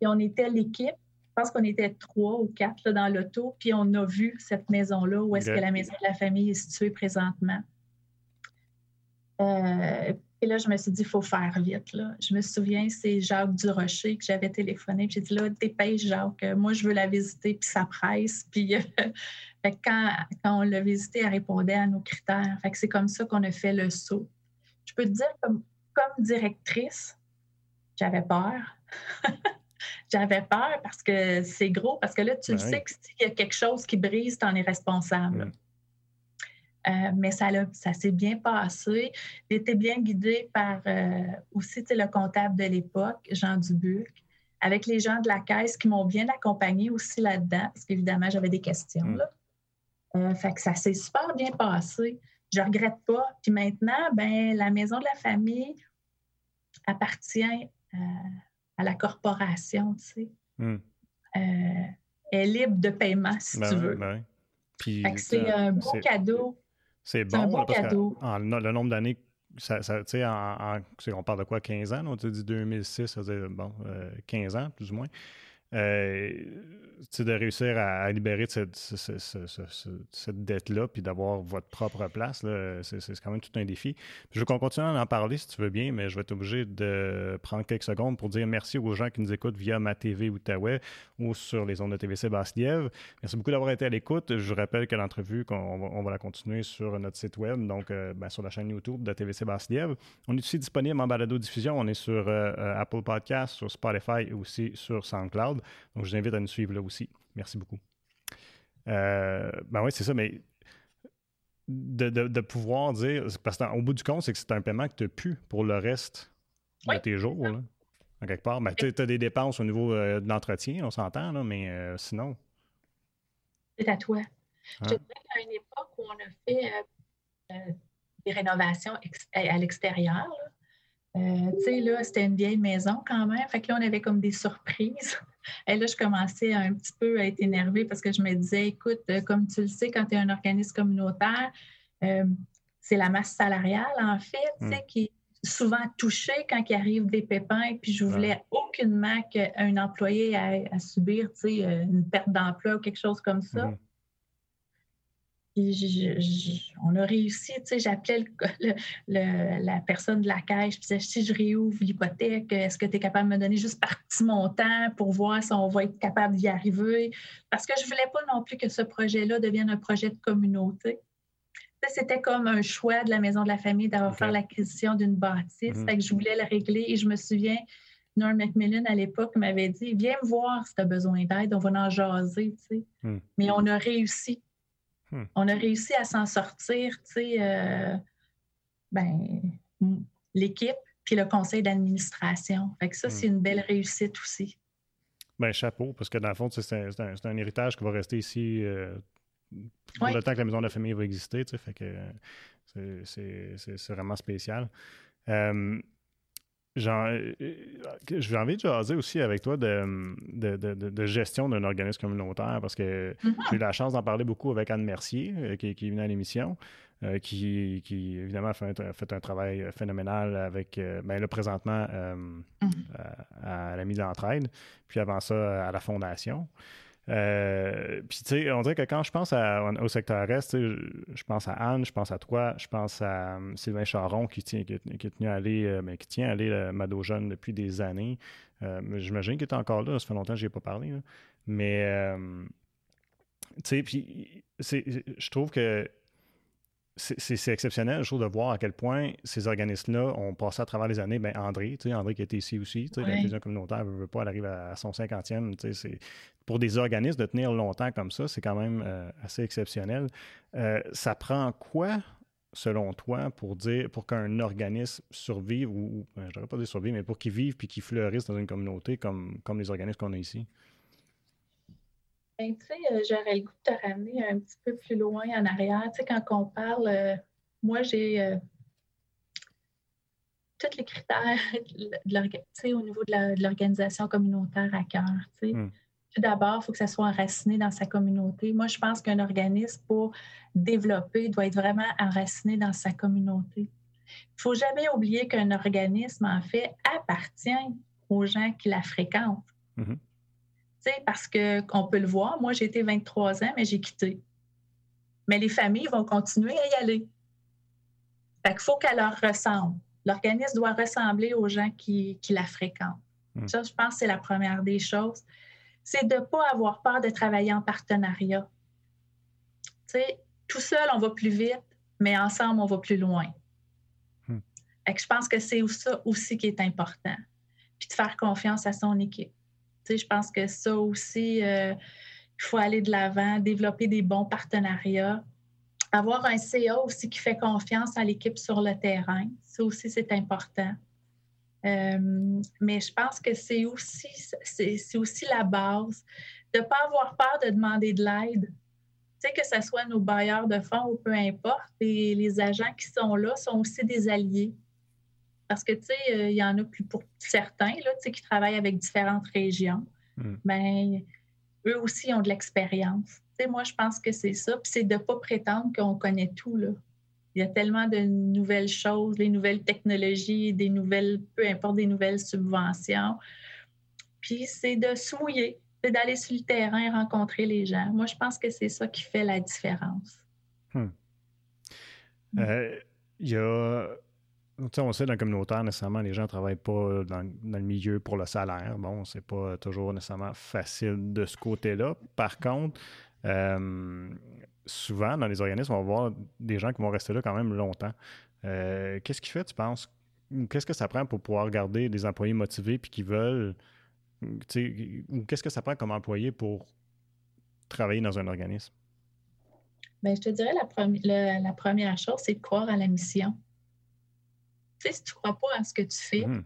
Et on était l'équipe je pense qu'on était trois ou quatre dans l'auto, puis on a vu cette maison-là, où est-ce que la maison de la famille est située présentement. Euh, Et là, je me suis dit, il faut faire vite. Là. Je me souviens, c'est Jacques Durocher que j'avais téléphoné. J'ai dit, là, dépêche, Jacques. Moi, je veux la visiter, puis ça presse. Puis *laughs* quand, quand, on l'a visité, elle répondait à nos critères. Fait que c'est comme ça qu'on a fait le saut. Je peux te dire, comme, comme directrice, j'avais peur. *laughs* j'avais peur parce que c'est gros, parce que là, tu le sais que s'il y a quelque chose qui brise, tu en es responsable. Euh, mais ça, ça s'est bien passé. J'étais bien guidée par euh, aussi le comptable de l'époque, Jean Dubuc, avec les gens de la caisse qui m'ont bien accompagnée aussi là-dedans, parce qu'évidemment, j'avais des questions. Mm. Là. Euh, fait que ça s'est super bien passé. Je ne regrette pas. Puis maintenant, ben, la maison de la famille appartient à la corporation, tu sais. Mm. est libre de paiement, si ben tu veux. Ben c'est un beau cadeau c'est bon, parce que le nombre d'années, ça, ça en, on parle de quoi, 15 ans? On dit 2006, ça veut dire, bon, 15 euh, ans, plus ou moins. Euh, de réussir à, libérer cette, dette-là, puis d'avoir votre propre place, c'est quand même tout un défi. je veux qu'on continue à en parler si tu veux bien, mais je vais être obligé de prendre quelques secondes pour dire merci aux gens qui nous écoutent via ma TV Outaouais ou sur les ondes de TVC Basse-Lièvre. Merci beaucoup d'avoir été à l'écoute. Je rappelle que l'entrevue, on, va la continuer sur notre site web, donc euh, ben, sur la chaîne YouTube de TVC Basse-Lièvre. On est aussi disponible en balado-diffusion. On est sur euh, Apple Podcasts, sur Spotify et aussi sur SoundCloud. Donc, je vous invite à nous suivre là aussi. Merci beaucoup. Euh, ben oui, c'est ça, mais de, pouvoir dire, parce qu'au bout du compte, c'est que c'est un paiement que tu n'as plus pour le reste de tes jours, là, en quelque part. Ben, tu as des dépenses au niveau euh, de l'entretien, on s'entend, mais euh, sinon. C'est à toi. Je te hein? dirais qu'à une époque où on a fait des rénovations à l'extérieur, euh, tu sais, là, c'était une vieille maison quand même. Fait que là, on avait comme des surprises. Et là, je commençais un petit peu à être énervée parce que je me disais, écoute, euh, comme tu le sais, quand tu es un organisme communautaire, euh, c'est la masse salariale, en fait, hmm. qui est souvent touchée quand il arrive des pépins. Puis je voulais aucunement qu'un employé ait à subir, sais, une perte d'emploi ou quelque chose comme ça. Hmm on a réussi, tu sais, j'appelais la personne de la caisse, je disais, si je réouvre l'hypothèque, est-ce que tu es capable de me donner juste partie montant pour voir si on va être capable d'y arriver? Parce que je ne voulais pas non plus que ce projet-là devienne un projet de communauté. C'était comme un choix de la Maison de la Famille d'avoir fait l'acquisition d'une bâtisse. Mm-hmm. que je voulais la régler et je me souviens, Norm Macmillan, à l'époque, m'avait dit Viens me voir si tu as besoin d'aide, on va en jaser. Mm. Mais on a réussi Hmm. On a réussi à s'en sortir, tu sais, euh, ben, l'équipe puis le conseil d'administration. Fait que ça, c'est hmm. une belle réussite aussi. Ben, chapeau, parce que dans le fond, c'est un, héritage qui va rester ici euh, pour le temps que la maison de la famille va exister. Tu sais, fait que c'est vraiment spécial. Euh, euh, j'ai envie de jaser aussi avec toi de, de, gestion d'un organisme communautaire parce que mm-hmm. j'ai eu la chance d'en parler beaucoup avec Anne Mercier, euh, qui, qui, est venue à l'émission, euh, qui, qui, évidemment a fait un, fait un travail phénoménal avec, ben là, présentement, mm-hmm. à, la mise en train, puis avant ça, à la fondation. Euh, puis, tu sais, on dirait que quand je pense au secteur Est, je pense à Anne, je pense à toi, je pense à euh, Sylvain Charon qui, tient, qui, à aller, euh, mais qui tient à aller Mado Jeune depuis des années. J'imagine qu'il est encore là, ça fait longtemps que je ai pas parlé. Mais, tu sais, puis, je trouve que c'est exceptionnel, je trouve, de voir à quel point ces organismes-là ont passé à travers les années. Ben, André, tu sais, André qui était ici aussi, tu sais, la communautaire ne veut pas, elle arrive à son 50e. Tu sais, pour des organismes de tenir longtemps comme ça, c'est quand même euh, assez exceptionnel. Euh, ça prend quoi, selon toi, pour dire pour qu'un organisme survive, ou, ben, je n'aurais pas dit survive, mais pour qu'il vive puis qu'il fleurisse dans une communauté comme, comme les organismes qu'on a ici? Ben, tu sais, euh, j'aurais le goût de te ramener un petit peu plus loin en arrière. Tu sais, quand on parle, euh, moi, j'ai euh, tous les critères *laughs* de au niveau de l'organisation communautaire à cœur. Tu sais. Hmm. Tout d'abord, il faut que ça soit enraciné dans sa communauté. Moi, je pense qu'un organisme, pour développer, doit être vraiment enraciné dans sa communauté. Il ne faut jamais oublier qu'un organisme, en fait, appartient aux gens qui la fréquentent. Hmm parce qu'on peut le voir. Moi, j'ai été 23 ans, mais j'ai quitté. Mais les familles vont continuer à y aller. Fait qu'il faut qu'elle leur ressemble, L'organisme doit ressembler aux gens qui, la fréquentent. Hmm. Ça, je pense que c'est la première des choses. C'est de ne pas avoir peur de travailler en partenariat. Tout seul, on va plus vite, mais ensemble, on va plus loin. Hmm. je pense que c'est ça aussi qui est important. Puis de faire confiance à son équipe. Je pense que ça aussi, euh, il faut aller de l'avant, développer des bons partenariats, avoir un CA aussi qui fait confiance à l'équipe sur le terrain. Ça aussi, c'est important. Euh, mais je pense que c'est aussi, c'est, aussi la base de ne pas avoir peur de demander de l'aide. Tu sais, que ce soit nos bailleurs de fonds ou peu importe, les agents qui sont là sont aussi des alliés. Parce que, tu sais, euh, il y en a plus pour certains, là, tu sais, qui travaillent avec différentes régions. Hmm. Mais eux aussi ont de l'expérience. moi, je pense que c'est ça. Puis c'est de ne pas prétendre qu'on connaît tout. Là. Il y a tellement de nouvelles choses, des nouvelles technologies, des nouvelles, peu importe, des nouvelles subventions. Puis c'est de souiller, c'est d'aller sur le terrain, rencontrer les gens. Moi, je pense que c'est ça qui fait la différence. Hmm. Euh, il y a on sait, dans le communautaire, nécessairement, les gens ne travaillent pas dans, le milieu pour le salaire. Bon, c'est pas toujours nécessairement facile de ce côté-là. Par contre, euh, souvent, dans les organismes, on va voir des gens qui vont rester là quand même longtemps. Euh, qu'est-ce qui fait, tu penses? Qu'est-ce que ça prend pour pouvoir garder des employés motivés puis qui veulent. Ou qu'est-ce que ça prend comme employé pour travailler dans un organisme? Bien, je te dirais la, la première chose, c'est de croire à la mission. Tu sais, si tu ne crois pas à ce que tu fais, mm.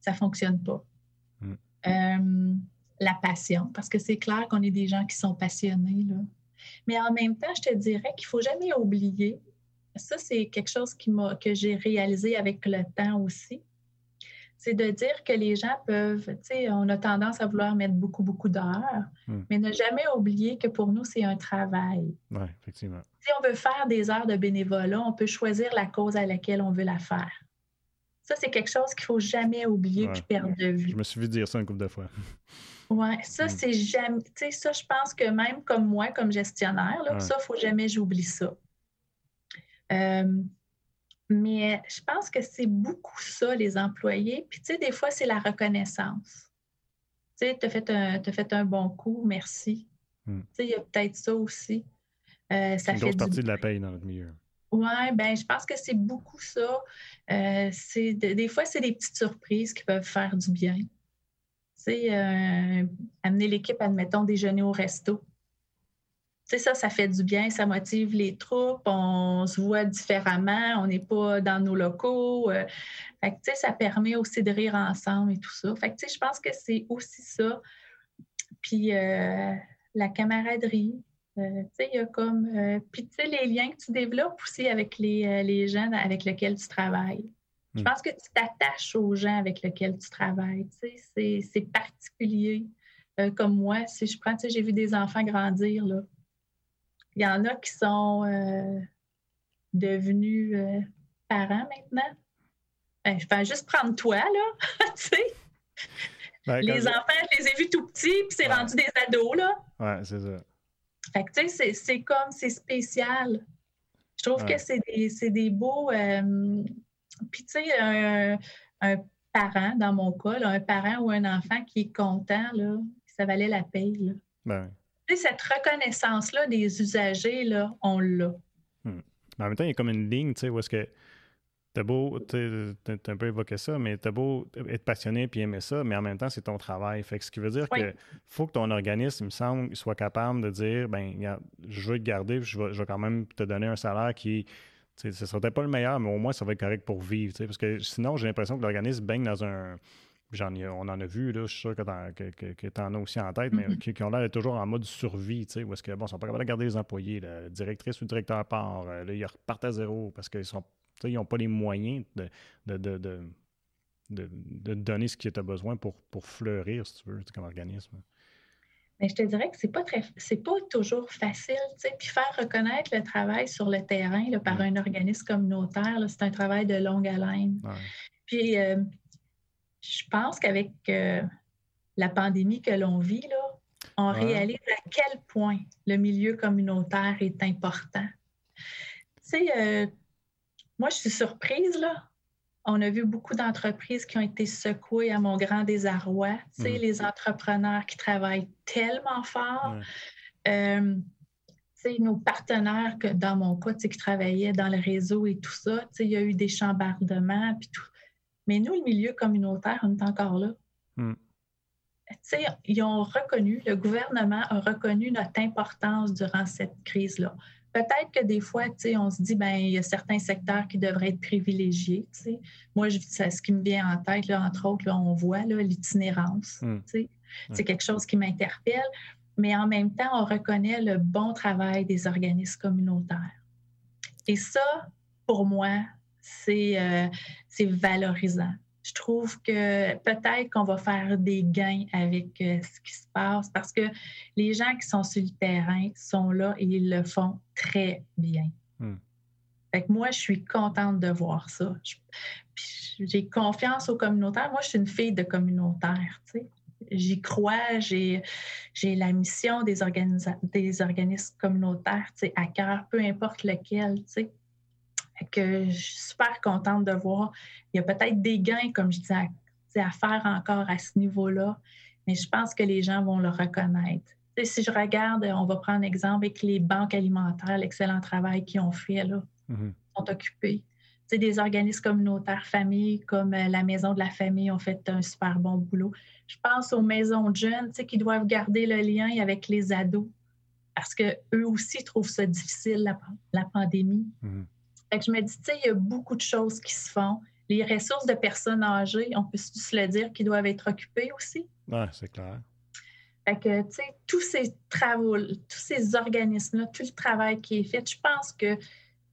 ça ne fonctionne pas. Mm. Euh, la passion, parce que c'est clair qu'on est des gens qui sont passionnés. Là. Mais en même temps, je te dirais qu'il ne faut jamais oublier, ça c'est quelque chose qui que j'ai réalisé avec le temps aussi, c'est de dire que les gens peuvent, tu sais, on a tendance à vouloir mettre beaucoup, beaucoup d'heures, mm. mais ne jamais oublier que pour nous, c'est un travail. Oui, effectivement. Si on veut faire des heures de bénévolat, on peut choisir la cause à laquelle on veut la faire. Ça, c'est quelque chose qu'il ne faut jamais oublier ouais. perdre de vue. Je me suis vu dire ça une couple de fois. Oui, ça, mm. c'est jamais. Tu sais, ça, je pense que même comme moi, comme gestionnaire, là, ça, il ne faut jamais j'oublie ça. Euh, mais je pense que c'est beaucoup ça, les employés. Puis, tu sais, des fois, c'est la reconnaissance. Tu sais, tu as, fait un bon coup, merci. Mm. Tu sais, il y a peut-être ça aussi. Euh, ça une grosse partie de la paye dans notre milieu. Oui, ben, je pense que c'est beaucoup ça. Euh, c'est des fois, c'est des petites surprises qui peuvent faire du bien. Tu euh, amener l'équipe, admettons, déjeuner au resto. Tu ça, ça fait du bien, ça motive les troupes, on se voit différemment, on n'est pas dans nos locaux. Euh, fait que, ça permet aussi de rire ensemble et tout ça. Fait que, je pense que c'est aussi ça. Puis la camaraderie, euh, il y a comme. Euh, puis, tu sais, les liens que tu développes aussi avec les, euh, les gens avec lesquels tu travailles. Je hmm. pense que tu t'attaches aux gens avec lesquels tu travailles. Tu sais, c'est particulier. comme moi, si je prends, tu sais, j'ai vu des enfants grandir, là. Il y en a qui sont devenus parents maintenant. Ben, je vais juste prendre toi, là. *laughs* tu sais. Ben, les enfants, je les ai vus tout petits, puis c'est rendu des ados, là. Ouais, c'est ça. Fait que, tu sais, c'est comme, c'est spécial. Je trouve que c'est des, des, beaux. Euh, puis, tu sais, un, parent, dans mon cas, un parent ou un enfant qui est content, là, ça valait la. Là. Ben tu sais, cette reconnaissance-là des usagers, là, on l'a. Hmm. Mais en même temps, il y a comme une ligne, tu sais, où est-ce que T'as beau, t'as un peu évoqué ça, mais t'as beau être passionné puis aimer ça, mais en même temps, c'est ton travail. Fait que ce qui veut dire que faut que ton organisme, il me semble, soit capable de dire ben je veux te garder, je vais, je vais quand même te donner un salaire qui. Ce serait peut-être pas le meilleur, mais au moins ça va être correct pour vivre. Parce que sinon, j'ai l'impression que l'organisme baigne dans un. J'en on en a vu, là, je suis sûr que tu en, as aussi en tête, mais mm-hmm. qui, ont l'air toujours en mode survie, où est-ce que, bon, ils sont pas capables de garder les employés, la directrice ou le directeur part, là, ils repartent à zéro parce qu'ils sont ils n'ont pas les moyens de, de, de, donner ce qui est besoin pour, pour fleurir, si tu veux, comme organisme. Mais je te dirais que c'est pas très c'est pas toujours facile, tu sais, puis faire reconnaître le travail sur le terrain par un organisme communautaire, c'est un travail de longue haleine. Puis euh, je pense qu'avec euh, la pandémie que l'on vit, là, on réalise à quel point le milieu communautaire est important. Tu sais, euh, moi, je suis surprise, là. on a vu beaucoup d'entreprises qui ont été secouées à mon grand désarroi. Tu sais, mm. les entrepreneurs qui travaillent tellement fort. Euh, sais, nos partenaires, que dans mon cas, qui travaillaient dans le réseau et tout ça, il y a eu des chambardements, puis tout. Mais nous, le milieu communautaire, on est encore là. Mm. Ils ont reconnu, le gouvernement a reconnu notre importance durant cette crise-là. Peut-être que des fois, on se dit, ben il y a certains secteurs qui devraient être privilégiés. Moi, je, ce qui me vient en tête, là, entre autres, on voit l'itinérance. Hmm. C'est quelque chose qui m'interpelle. Mais en même temps, on reconnaît le bon travail des organismes communautaires. Et ça, pour moi, c'est euh, valorisant je trouve que peut-être qu'on va faire des gains avec euh, ce qui se passe parce que les gens qui sont sur le terrain sont là et ils le font très bien. Hmm. moi, je suis contente de voir ça. J'ai confiance aux communautaires. Moi, je suis une fille de communautaire. J'y crois, j'ai la mission des, des organismes communautaires à cœur, peu importe lequel. sais que je suis super contente de voir. Il y a peut-être des gains, comme je disais, à, faire encore à ce niveau-là, mais je pense que les gens vont le reconnaître. si je regarde, on va prendre exemple avec les banques alimentaires, l'excellent travail qu'ils ont fait, là, mm-hmm. sont occupés. des organismes communautaires familles comme euh, la Maison de la Famille ont fait un super bon boulot. Je pense aux maisons de jeunes qui doivent garder le lien avec les ados parce qu'eux aussi trouvent ça difficile, la, pandémie. Je me dis, tu sais, il y a beaucoup de choses qui se font. Les ressources de personnes âgées, on peut se le dire, qui doivent être occupées aussi. Oui, c'est clair. Fait que, tu sais, tous ces travaux, tous ces organismes-là, tout le travail qui est fait, je pense que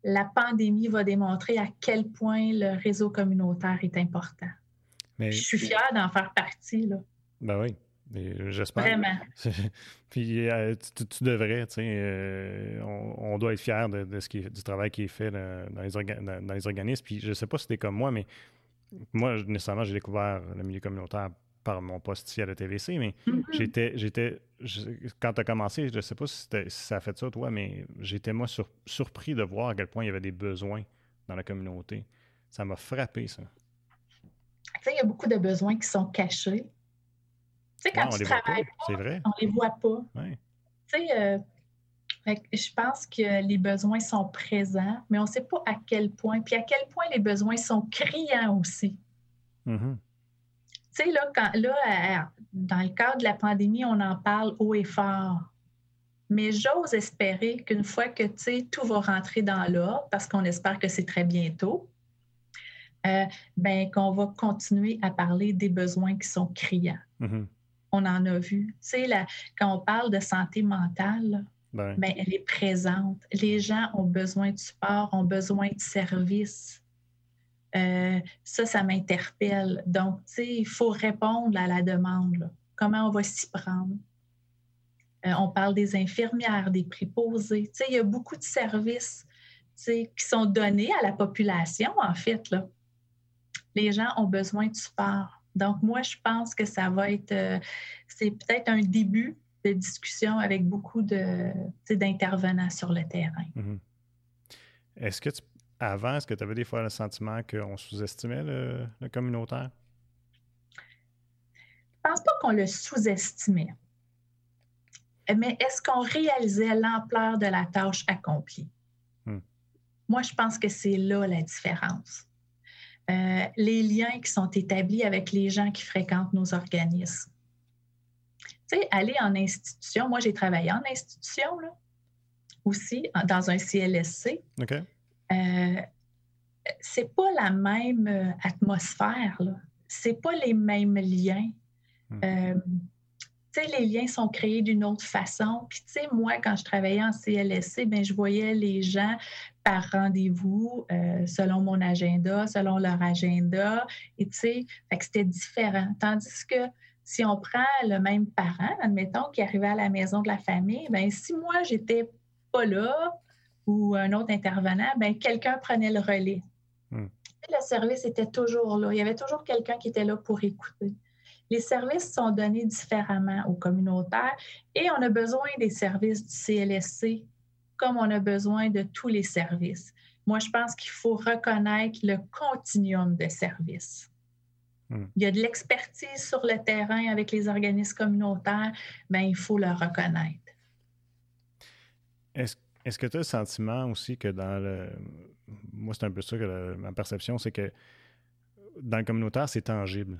la pandémie va démontrer à quel point le réseau communautaire est important. Mais... Je suis fière d'en faire partie, là. Ben oui. J'espère. Vraiment. *laughs* Puis euh, tu, devrais, tu sais, euh, on, doit être fier de, ce qui du travail qui est fait dans, les, organismes. Puis je sais pas si c'était comme moi, mais moi, nécessairement, j'ai découvert le milieu communautaire par mon poste ici à la TVC, mais mm-hmm. j'étais, j'étais, quand tu as commencé, je ne sais pas si, ça a fait ça, toi, mais j'étais, moi, surpris de voir à quel point il y avait des besoins dans la communauté. Ça m'a frappé, ça. Tu sais, il y a beaucoup de besoins qui sont cachés sais, quand tu travailles pas, vrai. on les voit pas. Tu sais, euh, je pense que les besoins sont présents, mais on ne sait pas à quel point. Puis à quel point les besoins sont criants aussi. Mm-hmm. Tu sais, là, quand, là, dans le cadre de la pandémie, on en parle haut et fort. Mais j'ose espérer qu'une fois que tout va rentrer dans l'ordre, parce qu'on espère que c'est très bientôt, euh, ben, qu'on va continuer à parler des besoins qui sont criants. Mm-hmm on en a vu. Tu sais, quand on parle de santé mentale, ben. ben. elle est présente. Les gens ont besoin de support, ont besoin de services. Euh, ça, ça m'interpelle. Donc, tu sais, il faut répondre à la demande. Comment on va s'y prendre? Euh, on parle des infirmières, des préposés. Tu sais, il y a beaucoup de services qui sont donnés à la population, en fait. Là. Les gens ont besoin de support. Donc, moi, je pense que ça va être, euh, c'est peut-être un début de discussion avec beaucoup d'intervenants sur le terrain. Mm-hmm. Est-ce que, avant, est-ce que tu avais des fois le sentiment qu'on sous-estimait le, communautaire? Je pense pas qu'on le sous-estimait. Mais est-ce qu'on réalisait l'ampleur de la tâche accomplie? Hmm. Moi, je pense que c'est là la différence. Euh, les liens qui sont établis avec les gens qui fréquentent nos organismes. Tu sais, aller en institution, moi j'ai travaillé en institution là, aussi, dans un CLSC. OK. Euh, c'est pas la même euh, atmosphère, là. C'est pas les mêmes liens. Hmm. Euh, tu sais, les liens sont créés d'une autre façon. Puis, tu sais, moi, quand je travaillais en CLSC, ben, je voyais les gens par rendez-vous euh, selon mon agenda, selon leur agenda. Et tu sais, c'était différent. Tandis que si on prend le même parent, admettons, qui arrivait à la maison de la famille, ben si moi, j'étais pas là ou un autre intervenant, ben quelqu'un prenait le relais. Hmm. Le service était toujours là. Il y avait toujours quelqu'un qui était là pour écouter. Les services sont donnés différemment aux communautaires et on a besoin des services du CLSC comme on a besoin de tous les services. Moi, je pense qu'il faut reconnaître le continuum de services. Hmm. Il y a de l'expertise sur le terrain avec les organismes communautaires, mais il faut le reconnaître. Est-ce que tu as le sentiment aussi que dans le. Moi, c'est un peu ça que ma perception, c'est que dans le communautaire, c'est tangible.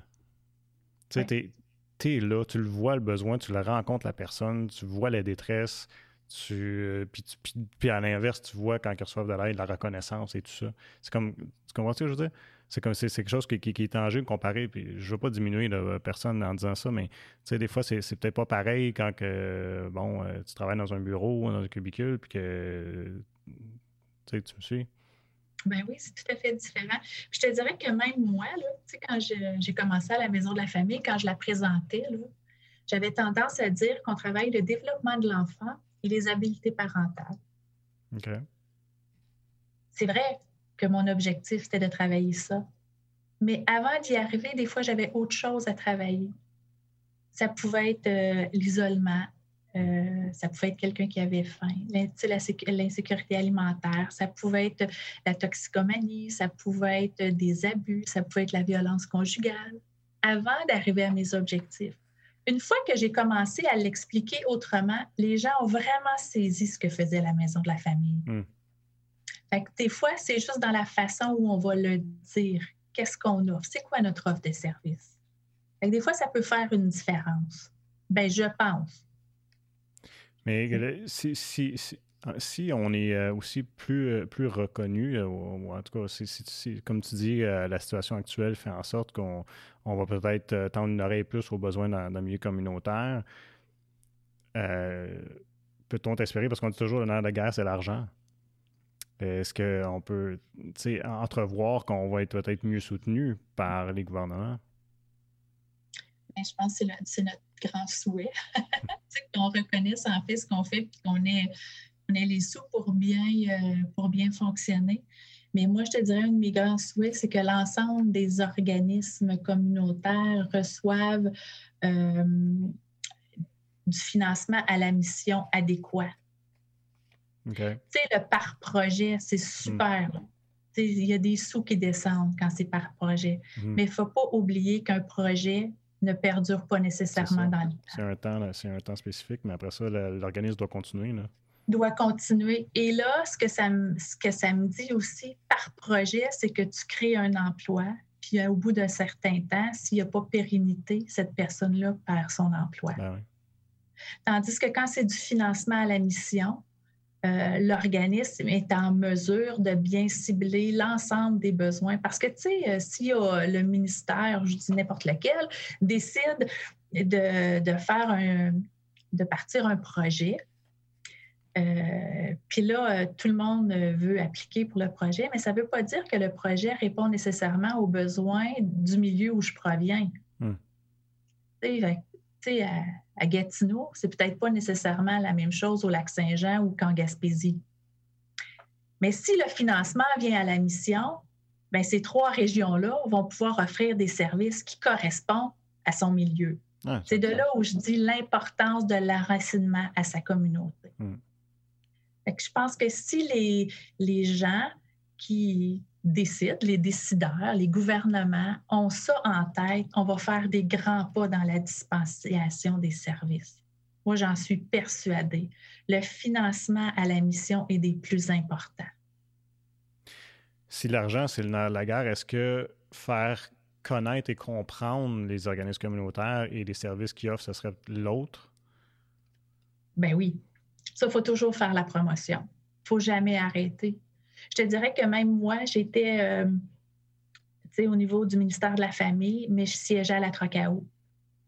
Tu sais, tu es, là, tu le vois le besoin, tu le rencontres la personne, tu vois la détresse, tu, euh, puis, à l'inverse, tu vois quand ils reçoivent de l'aide, la reconnaissance et tout ça. C'est comme. Tu comprends ce que je veux dire? C'est comme c'est quelque chose qui, est tangible comparé. Puis je veux pas diminuer la personne en disant ça, mais des fois, c'est, peut-être pas pareil quand que, bon, euh, tu travailles dans un bureau, dans un cubicule, puis que tu me suis. Ben oui, c'est tout à fait différent. je te dirais que même moi, là, quand j'ai commencé à la maison de la famille, quand je la présentais, j'avais tendance à dire qu'on travaille le développement de l'enfant et les habiletés parentales. OK. C'est vrai que mon objectif, c'était de travailler ça. Mais avant d'y arriver, des fois, j'avais autre chose à travailler. Ça pouvait être euh, l'isolement, euh, ça pouvait être quelqu'un qui avait faim, l'insécurité alimentaire, ça pouvait être la toxicomanie, ça pouvait être des abus, ça pouvait être la violence conjugale, avant d'arriver à mes objectifs. Une fois que j'ai commencé à l'expliquer autrement, les gens ont vraiment saisi ce que faisait la maison de la famille. Hmm. des fois, c'est juste dans la façon où on va le dire. Qu'est-ce qu'on offre? C'est quoi notre offre de service? des fois, ça peut faire une différence. Ben, je pense. Mais si, si, si, on est euh, aussi plus, euh, plus reconnu, euh, ou, en tout cas, si, comme tu dis, la situation actuelle fait en sorte qu'on on va peut-être tendre une oreille plus aux besoins le milieu communautaire, peut-on t'espérer, parce qu'on dit toujours le nerf de guerre, c'est l'argent. Est-ce qu'on peut entrevoir qu'on va être peut-être mieux soutenu par les gouvernements? Ben, je pense que c'est notre grand souhait, *laughs* qu'on reconnaisse en fait ce qu'on fait et qu'on ait, les sous pour bien, euh, pour bien fonctionner. Mais moi, je te dirais, un de mes grands souhaits, c'est que l'ensemble des organismes communautaires reçoivent euh, du financement à la mission adéquat. Tu sais, le par projet, c'est super. Hmm. Il y a des sous qui descendent quand c'est par projet. Hmm. Mais il ne faut pas oublier qu'un projet, ne perdure pas nécessairement dans le temps. C'est un temps, c'est un temps spécifique, mais après ça, l'organisme doit continuer. Là. Doit continuer. Et là, ce que, ça me, ce que ça me dit aussi par projet, c'est que tu crées un emploi, puis euh, au bout d'un certain temps, s'il n'y a pas pérennité, cette personne-là perd son emploi. Ben Tandis que quand c'est du financement à la mission, euh, l'organisme est en mesure de bien cibler l'ensemble des besoins. Parce que, tu sais, euh, si le ministère, je dis n'importe lequel, décide de, faire un, de partir un projet, euh, puis là, tout le monde veut appliquer pour le projet, mais ça ne veut pas dire que le projet répond nécessairement aux besoins du milieu où je proviens. Hmm. Tu sais, à Gatineau, c'est peut-être pas nécessairement la même chose au lac Saint-Jean ou qu'en Gaspésie. Mais si le financement vient à la mission, bien, ces trois régions-là vont pouvoir offrir des services qui correspondent à son milieu. c'est de là où je dis l'importance de l'enracinement à sa communauté. Hmm. Je pense que si les, les gens qui, décident, les décideurs, les gouvernements ont ça en tête, on va faire des grands pas dans la dispensation des services. Moi, j'en suis persuadée. Le financement à la mission est des plus importants. Si l'argent, c'est le nerf de la guerre, est-ce que faire connaître et comprendre les organismes communautaires et les services qu'ils offrent, ce serait l'autre? Ben oui. Ça, il faut toujours faire la promotion. Il ne faut jamais arrêter. Je te dirais que même moi, j'étais euh, au niveau du ministère de la Famille, mais je siégeais à la Trocao.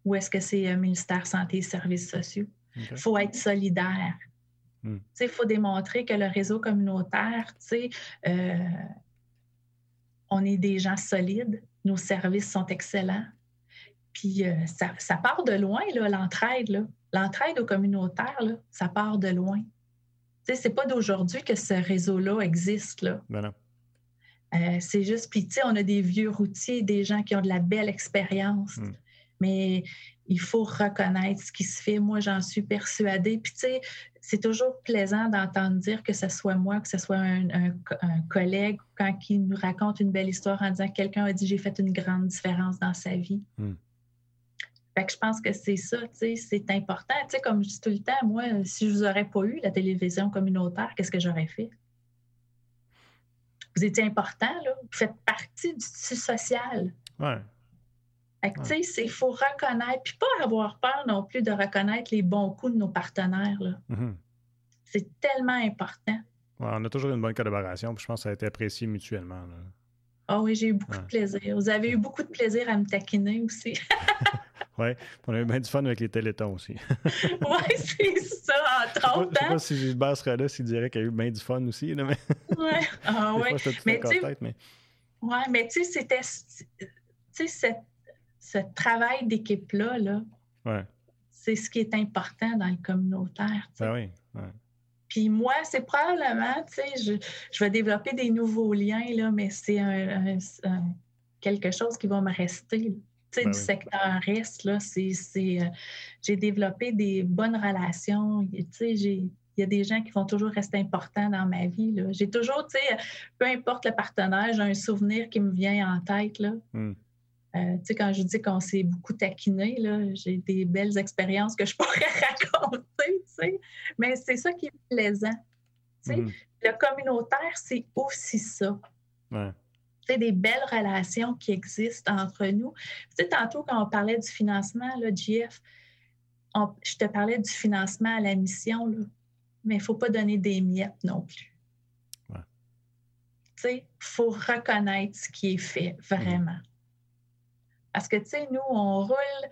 Où est-ce que c'est euh, ministère Santé et Services sociaux? Il faut être solidaire. Hmm. Il faut démontrer que le réseau communautaire, euh, on est des gens solides, nos services sont excellents. Puis ça, ça, part de loin, l'entraide. L'entraide au communautaire, ça part de loin c'est pas d'aujourd'hui que ce réseau-là existe. Là. Ben euh, c'est juste, puis tu sais, on a des vieux routiers, des gens qui ont de la belle expérience. Hmm. mais il faut reconnaître ce qui se fait. Moi, j'en suis persuadée. Puis, tu sais, c'est toujours plaisant d'entendre dire que ce soit moi, que ce soit un, collègue, quand il nous raconte une belle histoire en disant que quelqu'un a dit j'ai fait une grande différence dans sa vie. Hmm. Fait que je pense que c'est ça, c'est important. Comme je dis tout le temps, moi, si je vous aurais pas eu la télévision communautaire, qu'est-ce que j'aurais fait? Vous étiez important, là. Vous faites partie du tissu social. Ouais. Fait que, tu sais, il faut reconnaître, puis pas avoir peur non plus de reconnaître les bons coups de nos partenaires, là. Mm-hmm. C'est tellement important. on a toujours une bonne collaboration, puis je pense que ça a été apprécié mutuellement, Ah oui, j'ai eu beaucoup de plaisir. Vous avez eu beaucoup de plaisir à me taquiner aussi. *laughs* Oui, on a eu bien du fun avec les télétons aussi. *laughs* oui, c'est ça, entre autres. Je sais pas, si Gilbert serait là s'il dirait qu'il y a eu bien du fun aussi. Là, mais... Oui, *laughs* ah, ouais. mais tu mais... Ouais, mais tu sais, c'était. Ce travail d'équipe-là, là, ouais. c'est ce qui est important dans le communautaire. Ben oui, Puis moi, c'est probablement, tu sais, je, je, vais développer des nouveaux liens, là, mais c'est un, quelque chose qui va me rester. Ben du secteur là, c'est, euh, j'ai développé des bonnes relations. il y a des gens qui vont toujours rester importants dans ma vie. Là. J'ai toujours, tu sais, peu importe le partenaire, j'ai un souvenir qui me vient en tête. Là. Hmm. Euh, quand je dis qu'on s'est beaucoup taquiné, j'ai des belles expériences que je *laughs* pourrais raconter, mais c'est ça qui est plaisant. Hmm. Le communautaire, c'est aussi ça des belles relations qui existent entre nous. Tu sais, tantôt, quand on parlait du financement, là, JF, je te parlais du financement à la mission, là, mais il ne faut pas donner des miettes non plus. Tu sais, il faut reconnaître ce qui est fait, vraiment. Parce que, tu sais, nous, on roule,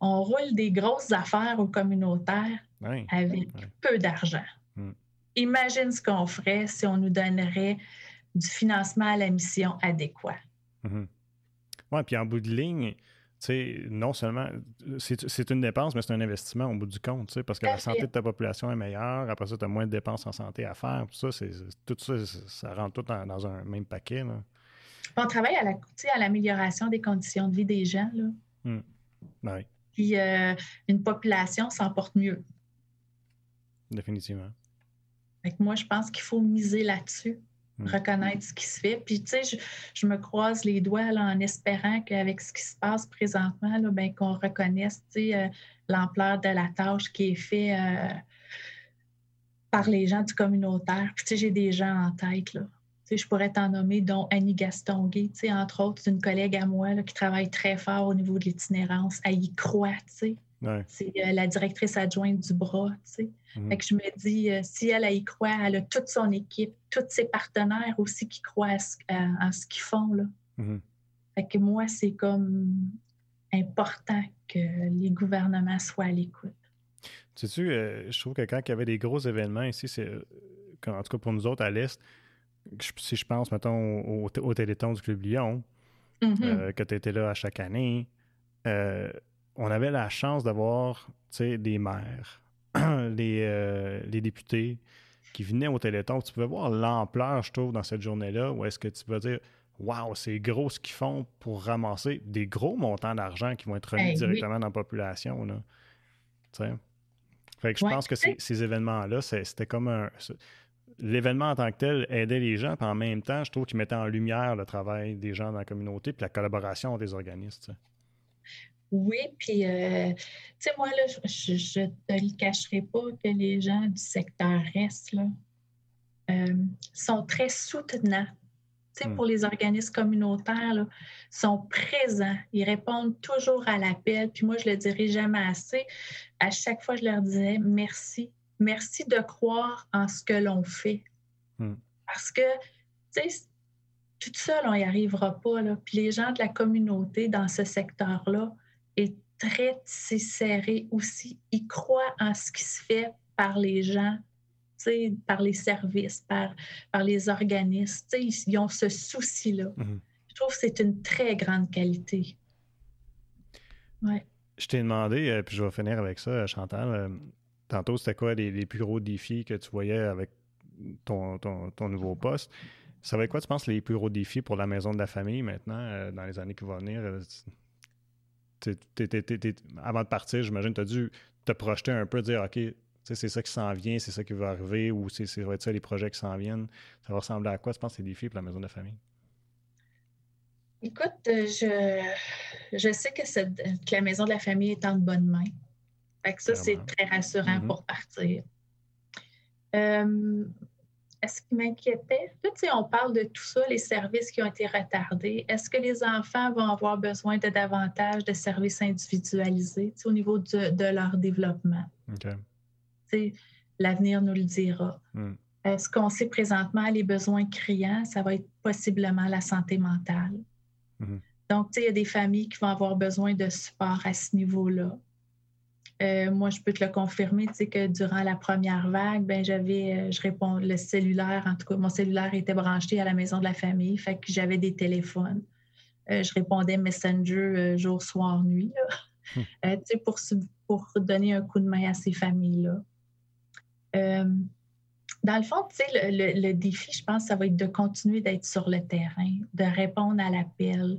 on roule des grosses affaires au communautaire avec peu d'argent. Mm. Imagine ce qu'on ferait si on nous donnerait du financement à la mission adéquat. Mm-hmm. Oui, puis en bout de ligne, non seulement c'est une dépense, mais c'est un investissement au bout du compte, parce que la santé de ta population est meilleure. Après ça, tu as moins de dépenses en santé à faire. Tout ça, tout ça, ça rentre tout dans, un même paquet. On travaille à l'amélioration des conditions de vie des gens. Là. Mm. Ben oui. Puis euh, une population s'en porte mieux. Définitivement. moi, je pense qu'il faut miser là-dessus. Mm. reconnaître ce qui se fait. Puis, tu sais, je, me croise les doigts en espérant qu'avec ce qui se passe présentement, là, ben, qu'on reconnaisse, euh, l'ampleur de la tâche qui est faite euh, par les gens du communautaire. Puis, tu sais, j'ai des gens en tête, là. Tu sais, je pourrais t'en nommer, dont Annie Gastonguay, tu sais, entre autres, une collègue à moi là, qui travaille très fort au niveau de l'itinérance. Elle y croit, tu sais. C'est euh, la directrice adjointe du bras, tu sais. Mhm. Fait que je me dis, euh, si elle, y croit, elle a toute son équipe, tous ses partenaires aussi qui croient en ce qu'ils font, là. Mhm. Fait que moi, c'est comme important que les gouvernements soient à l'écoute. Tu sais, euh, je trouve que quand il y avait des gros événements ici, c'est, en tout cas pour nous autres à l'Est, si je pense, mettons, au, au Téléthon du Club Lyon, mhm. que tu étais là à chaque année, on avait la chance d'avoir des maires, *clears throat* les, euh, les, députés qui venaient au Téléthon. Tu pouvais voir l'ampleur, je trouve, dans cette journée-là, où est-ce que tu vas dire Waouh, c'est gros ce qu'ils font pour ramasser des gros montants d'argent qui vont être remis directement dans la population. Là. Fait que je pense que ces, événements-là, c'était comme un. L'événement en tant que tel aidait les gens, puis en même temps, je trouve qu'il mettait en lumière le travail des gens dans la communauté, puis la collaboration des organismes. Oui, puis, euh, tu sais, moi, là, je ne te le cacherai pas que les gens du secteur Est, là, euh, sont très soutenants. Tu sais, hmm. pour les organismes communautaires, là, sont présents. Ils répondent toujours à l'appel. Puis moi, je le dirai jamais assez. À chaque fois, je leur disais merci. Merci de croire en ce que l'on fait. Hmm. Parce que, tu sais, tout seul, on n'y arrivera pas. Là. Puis les gens de la communauté dans ce secteur-là, est très serré aussi. Ils croient en ce qui se fait par les gens, par les services, par, par les organismes. Ils, ont ce souci-là. Mhm. Je trouve que c'est une très grande qualité. Ouais. Je t'ai demandé, euh, puis je vais finir avec ça, euh, Chantal. Euh, tantôt, c'était quoi les, plus gros défis que tu voyais avec ton, ton, nouveau poste? Ça va être quoi, tu penses, les plus gros défis pour la maison de la famille maintenant, dans les années qui vont venir? Avant de partir, j'imagine, tu as dû te projeter un peu, dire OK, c'est ça qui s'en vient, c'est ça qui va arriver, ou c'est ça va être ça les projets qui s'en viennent. Ça va ressembler à quoi, tu penses, ces défis pour la maison de la famille? Écoute, euh, je, je sais que, que, la maison de la famille est en bonne main. Fait que ça, c'est très rassurant mm-hmm. pour partir. Euh, est-ce qui m'inquiétait? tu sais, on parle de tout ça, les services qui ont été retardés. Est-ce que les enfants vont avoir besoin de davantage de services individualisés au niveau de, leur développement? L'avenir nous le dira. Mm. Est-ce qu'on sait présentement les besoins criants? Ça va être possiblement la santé mentale. Mm-hmm. Donc, tu sais, il y a des familles qui vont avoir besoin de support à ce niveau-là. Euh, moi, je peux te le confirmer, tu sais, que durant la première vague, ben j'avais, euh, je réponds, le cellulaire, en tout cas, mon cellulaire était branché à la maison de la famille, fait que j'avais des téléphones. Euh, je répondais Messenger jour, soir, nuit, hum. tu sais, pour, pour donner un coup de main à ces familles-là. dans le fond, tu sais, le, le, défi, je pense, ça va être de continuer d'être sur le terrain, de répondre à l'appel,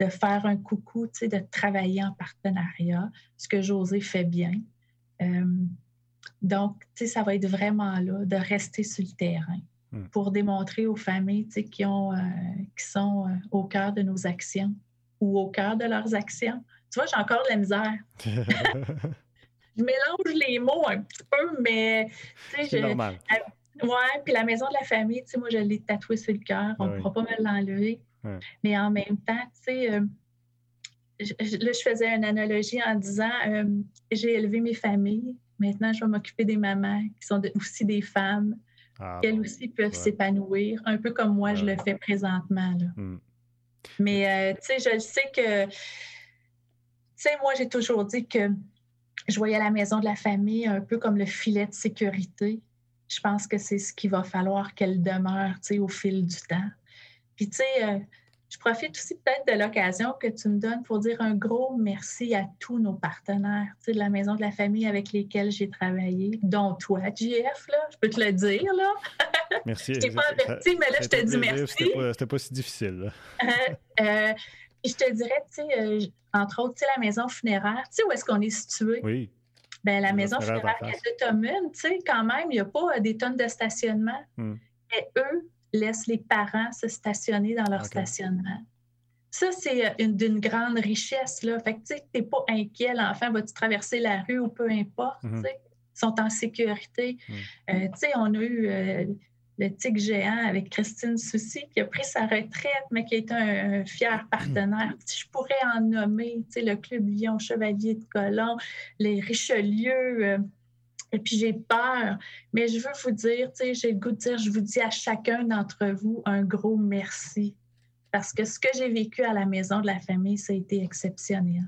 de faire un coucou, de travailler en partenariat, ce que José fait bien. Euh, donc, ça va être vraiment là, de rester sur le terrain hmm. pour démontrer aux familles qui, ont, euh, qui sont euh, au cœur de nos actions ou au cœur de leurs actions. Tu vois, j'ai encore de la misère. *laughs* je mélange les mots un petit peu, mais... C'est normal. Oui, puis la maison de la famille, tu sais, moi, je l'ai tatoué sur le cœur. On ne pourra pas me l'enlever. Mais en même temps, tu sais, euh, là, je faisais une analogie en disant euh, j'ai élevé mes familles, maintenant je vais m'occuper des mamans qui sont aussi des femmes, ah, qu'elles aussi peuvent s'épanouir, un peu comme moi je le fais présentement. Hmm. Mais euh, tu sais, je sais que, tu sais, moi j'ai toujours dit que je voyais la maison de la famille un peu comme le filet de sécurité. Je pense que c'est ce qu'il va falloir qu'elle demeure, tu sais, au fil du temps. Puis, tu sais, euh, je profite aussi peut-être de l'occasion que tu me donnes pour dire un gros merci à tous nos partenaires de la Maison de la Famille avec lesquels j'ai travaillé, dont toi, JF, là, je peux te le dire. Là. *laughs* Merci. je t'ai pas averti, mais là, je te dis merci. C'était pas, pas, si difficile. *laughs* Euh, euh, je te dirais, tu sais, entre autres, la maison funéraire, tu sais où est-ce qu'on est situé? Oui. Bien, la maison funéraire de Tomune, tu sais, quand même, il n'y a pas des tonnes de stationnement. Hmm. Et eux, laissent les parents se stationner dans leur stationnement. Ça, c'est euh, d'une grande richesse. Là. Fait que tu n'es pas inquiet, l'enfant va-tu traverser la rue ou peu importe. Mhm. Ils sont en sécurité. Mhm. Euh, sais, on a eu euh, le tic géant avec Christine Soucy qui a pris sa retraite, mais qui est un, fier partenaire. Je pourrais en nommer le Club Lyon Chevalier de Colomb, les Richelieu. Et puis j'ai peur, mais je veux vous dire, tu j'ai le goût de dire, je vous dis à chacun d'entre vous un gros merci. Parce que ce que j'ai vécu à la maison de la famille, ça a été exceptionnel.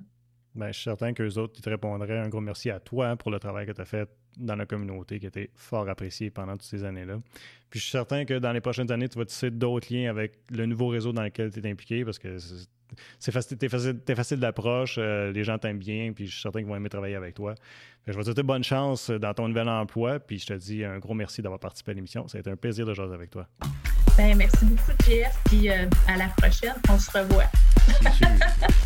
Bien, je suis certain qu'eux autres, ils te répondraient un gros merci à toi pour le travail que tu as fait dans la communauté, qui a été fort apprécié pendant toutes ces années-là. Puis je suis certain que dans les prochaines années, tu vas tisser d'autres liens avec le nouveau réseau dans lequel tu es impliqué parce que c'est facile, t'es facile, facile d'approche, euh, les gens t'aiment bien, puis je suis certain qu'ils vont aimer travailler avec toi. je vais te souhaiter bonne chance dans ton nouvel emploi, puis je te dis un gros merci d'avoir participé à l'émission. Ça a été un plaisir de jouer avec toi. Ben, merci beaucoup, Jeff, puis euh, à la prochaine, on se revoit. *laughs*